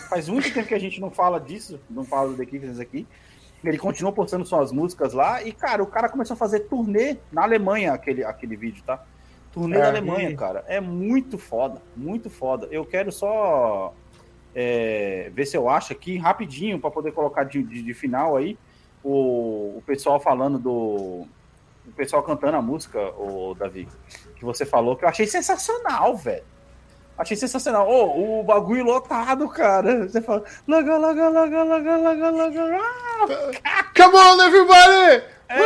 Faz muito tempo que a gente não fala disso, não fala do The Kickers aqui. Ele continuou postando suas músicas lá e, cara, o cara começou a fazer turnê na Alemanha, aquele, aquele vídeo, tá? Turnê é, da Alemanha, cara. É muito foda, muito foda. Eu quero só é, ver se eu acho aqui rapidinho para poder colocar de, de, de, final aí o, o pessoal falando do. O pessoal cantando a música, o Davi, que você falou, que eu achei sensacional, velho. Achei sensacional. Oh, o bagulho lotado, cara. Você fala. Laga, laga, laga, laga, laga, laga. Ah, Come on, everybody! É.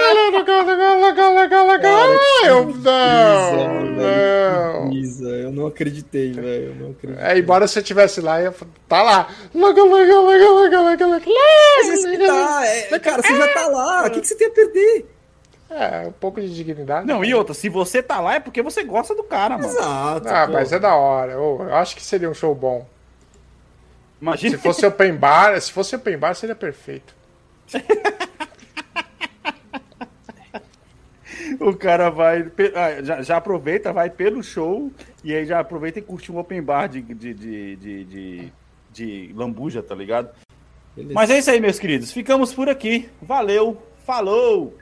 Eu não, não. Pisa, eu não acreditei, velho. Eu não acreditei. É, embora você estivesse lá, eu tá lá. Laga, laga, laga. Você tá, é, cara, você já tá lá. O que, que você tem a perder? É, um pouco de dignidade. Não, e outra, se você tá lá é porque você gosta do cara, mano. Exato. Ah, pô. mas é da hora. Eu, eu, acho que seria um show bom. Imagina. Se fosse open bar, se fosse open bar, seria perfeito. [LAUGHS] o cara vai. Ah, já, já, aproveita, vai pelo show e aí já aproveita e curte um open bar de, de, de, de, de, de lambuja, tá ligado? Beleza. Mas é isso aí, meus queridos. Ficamos por aqui. Valeu, falou!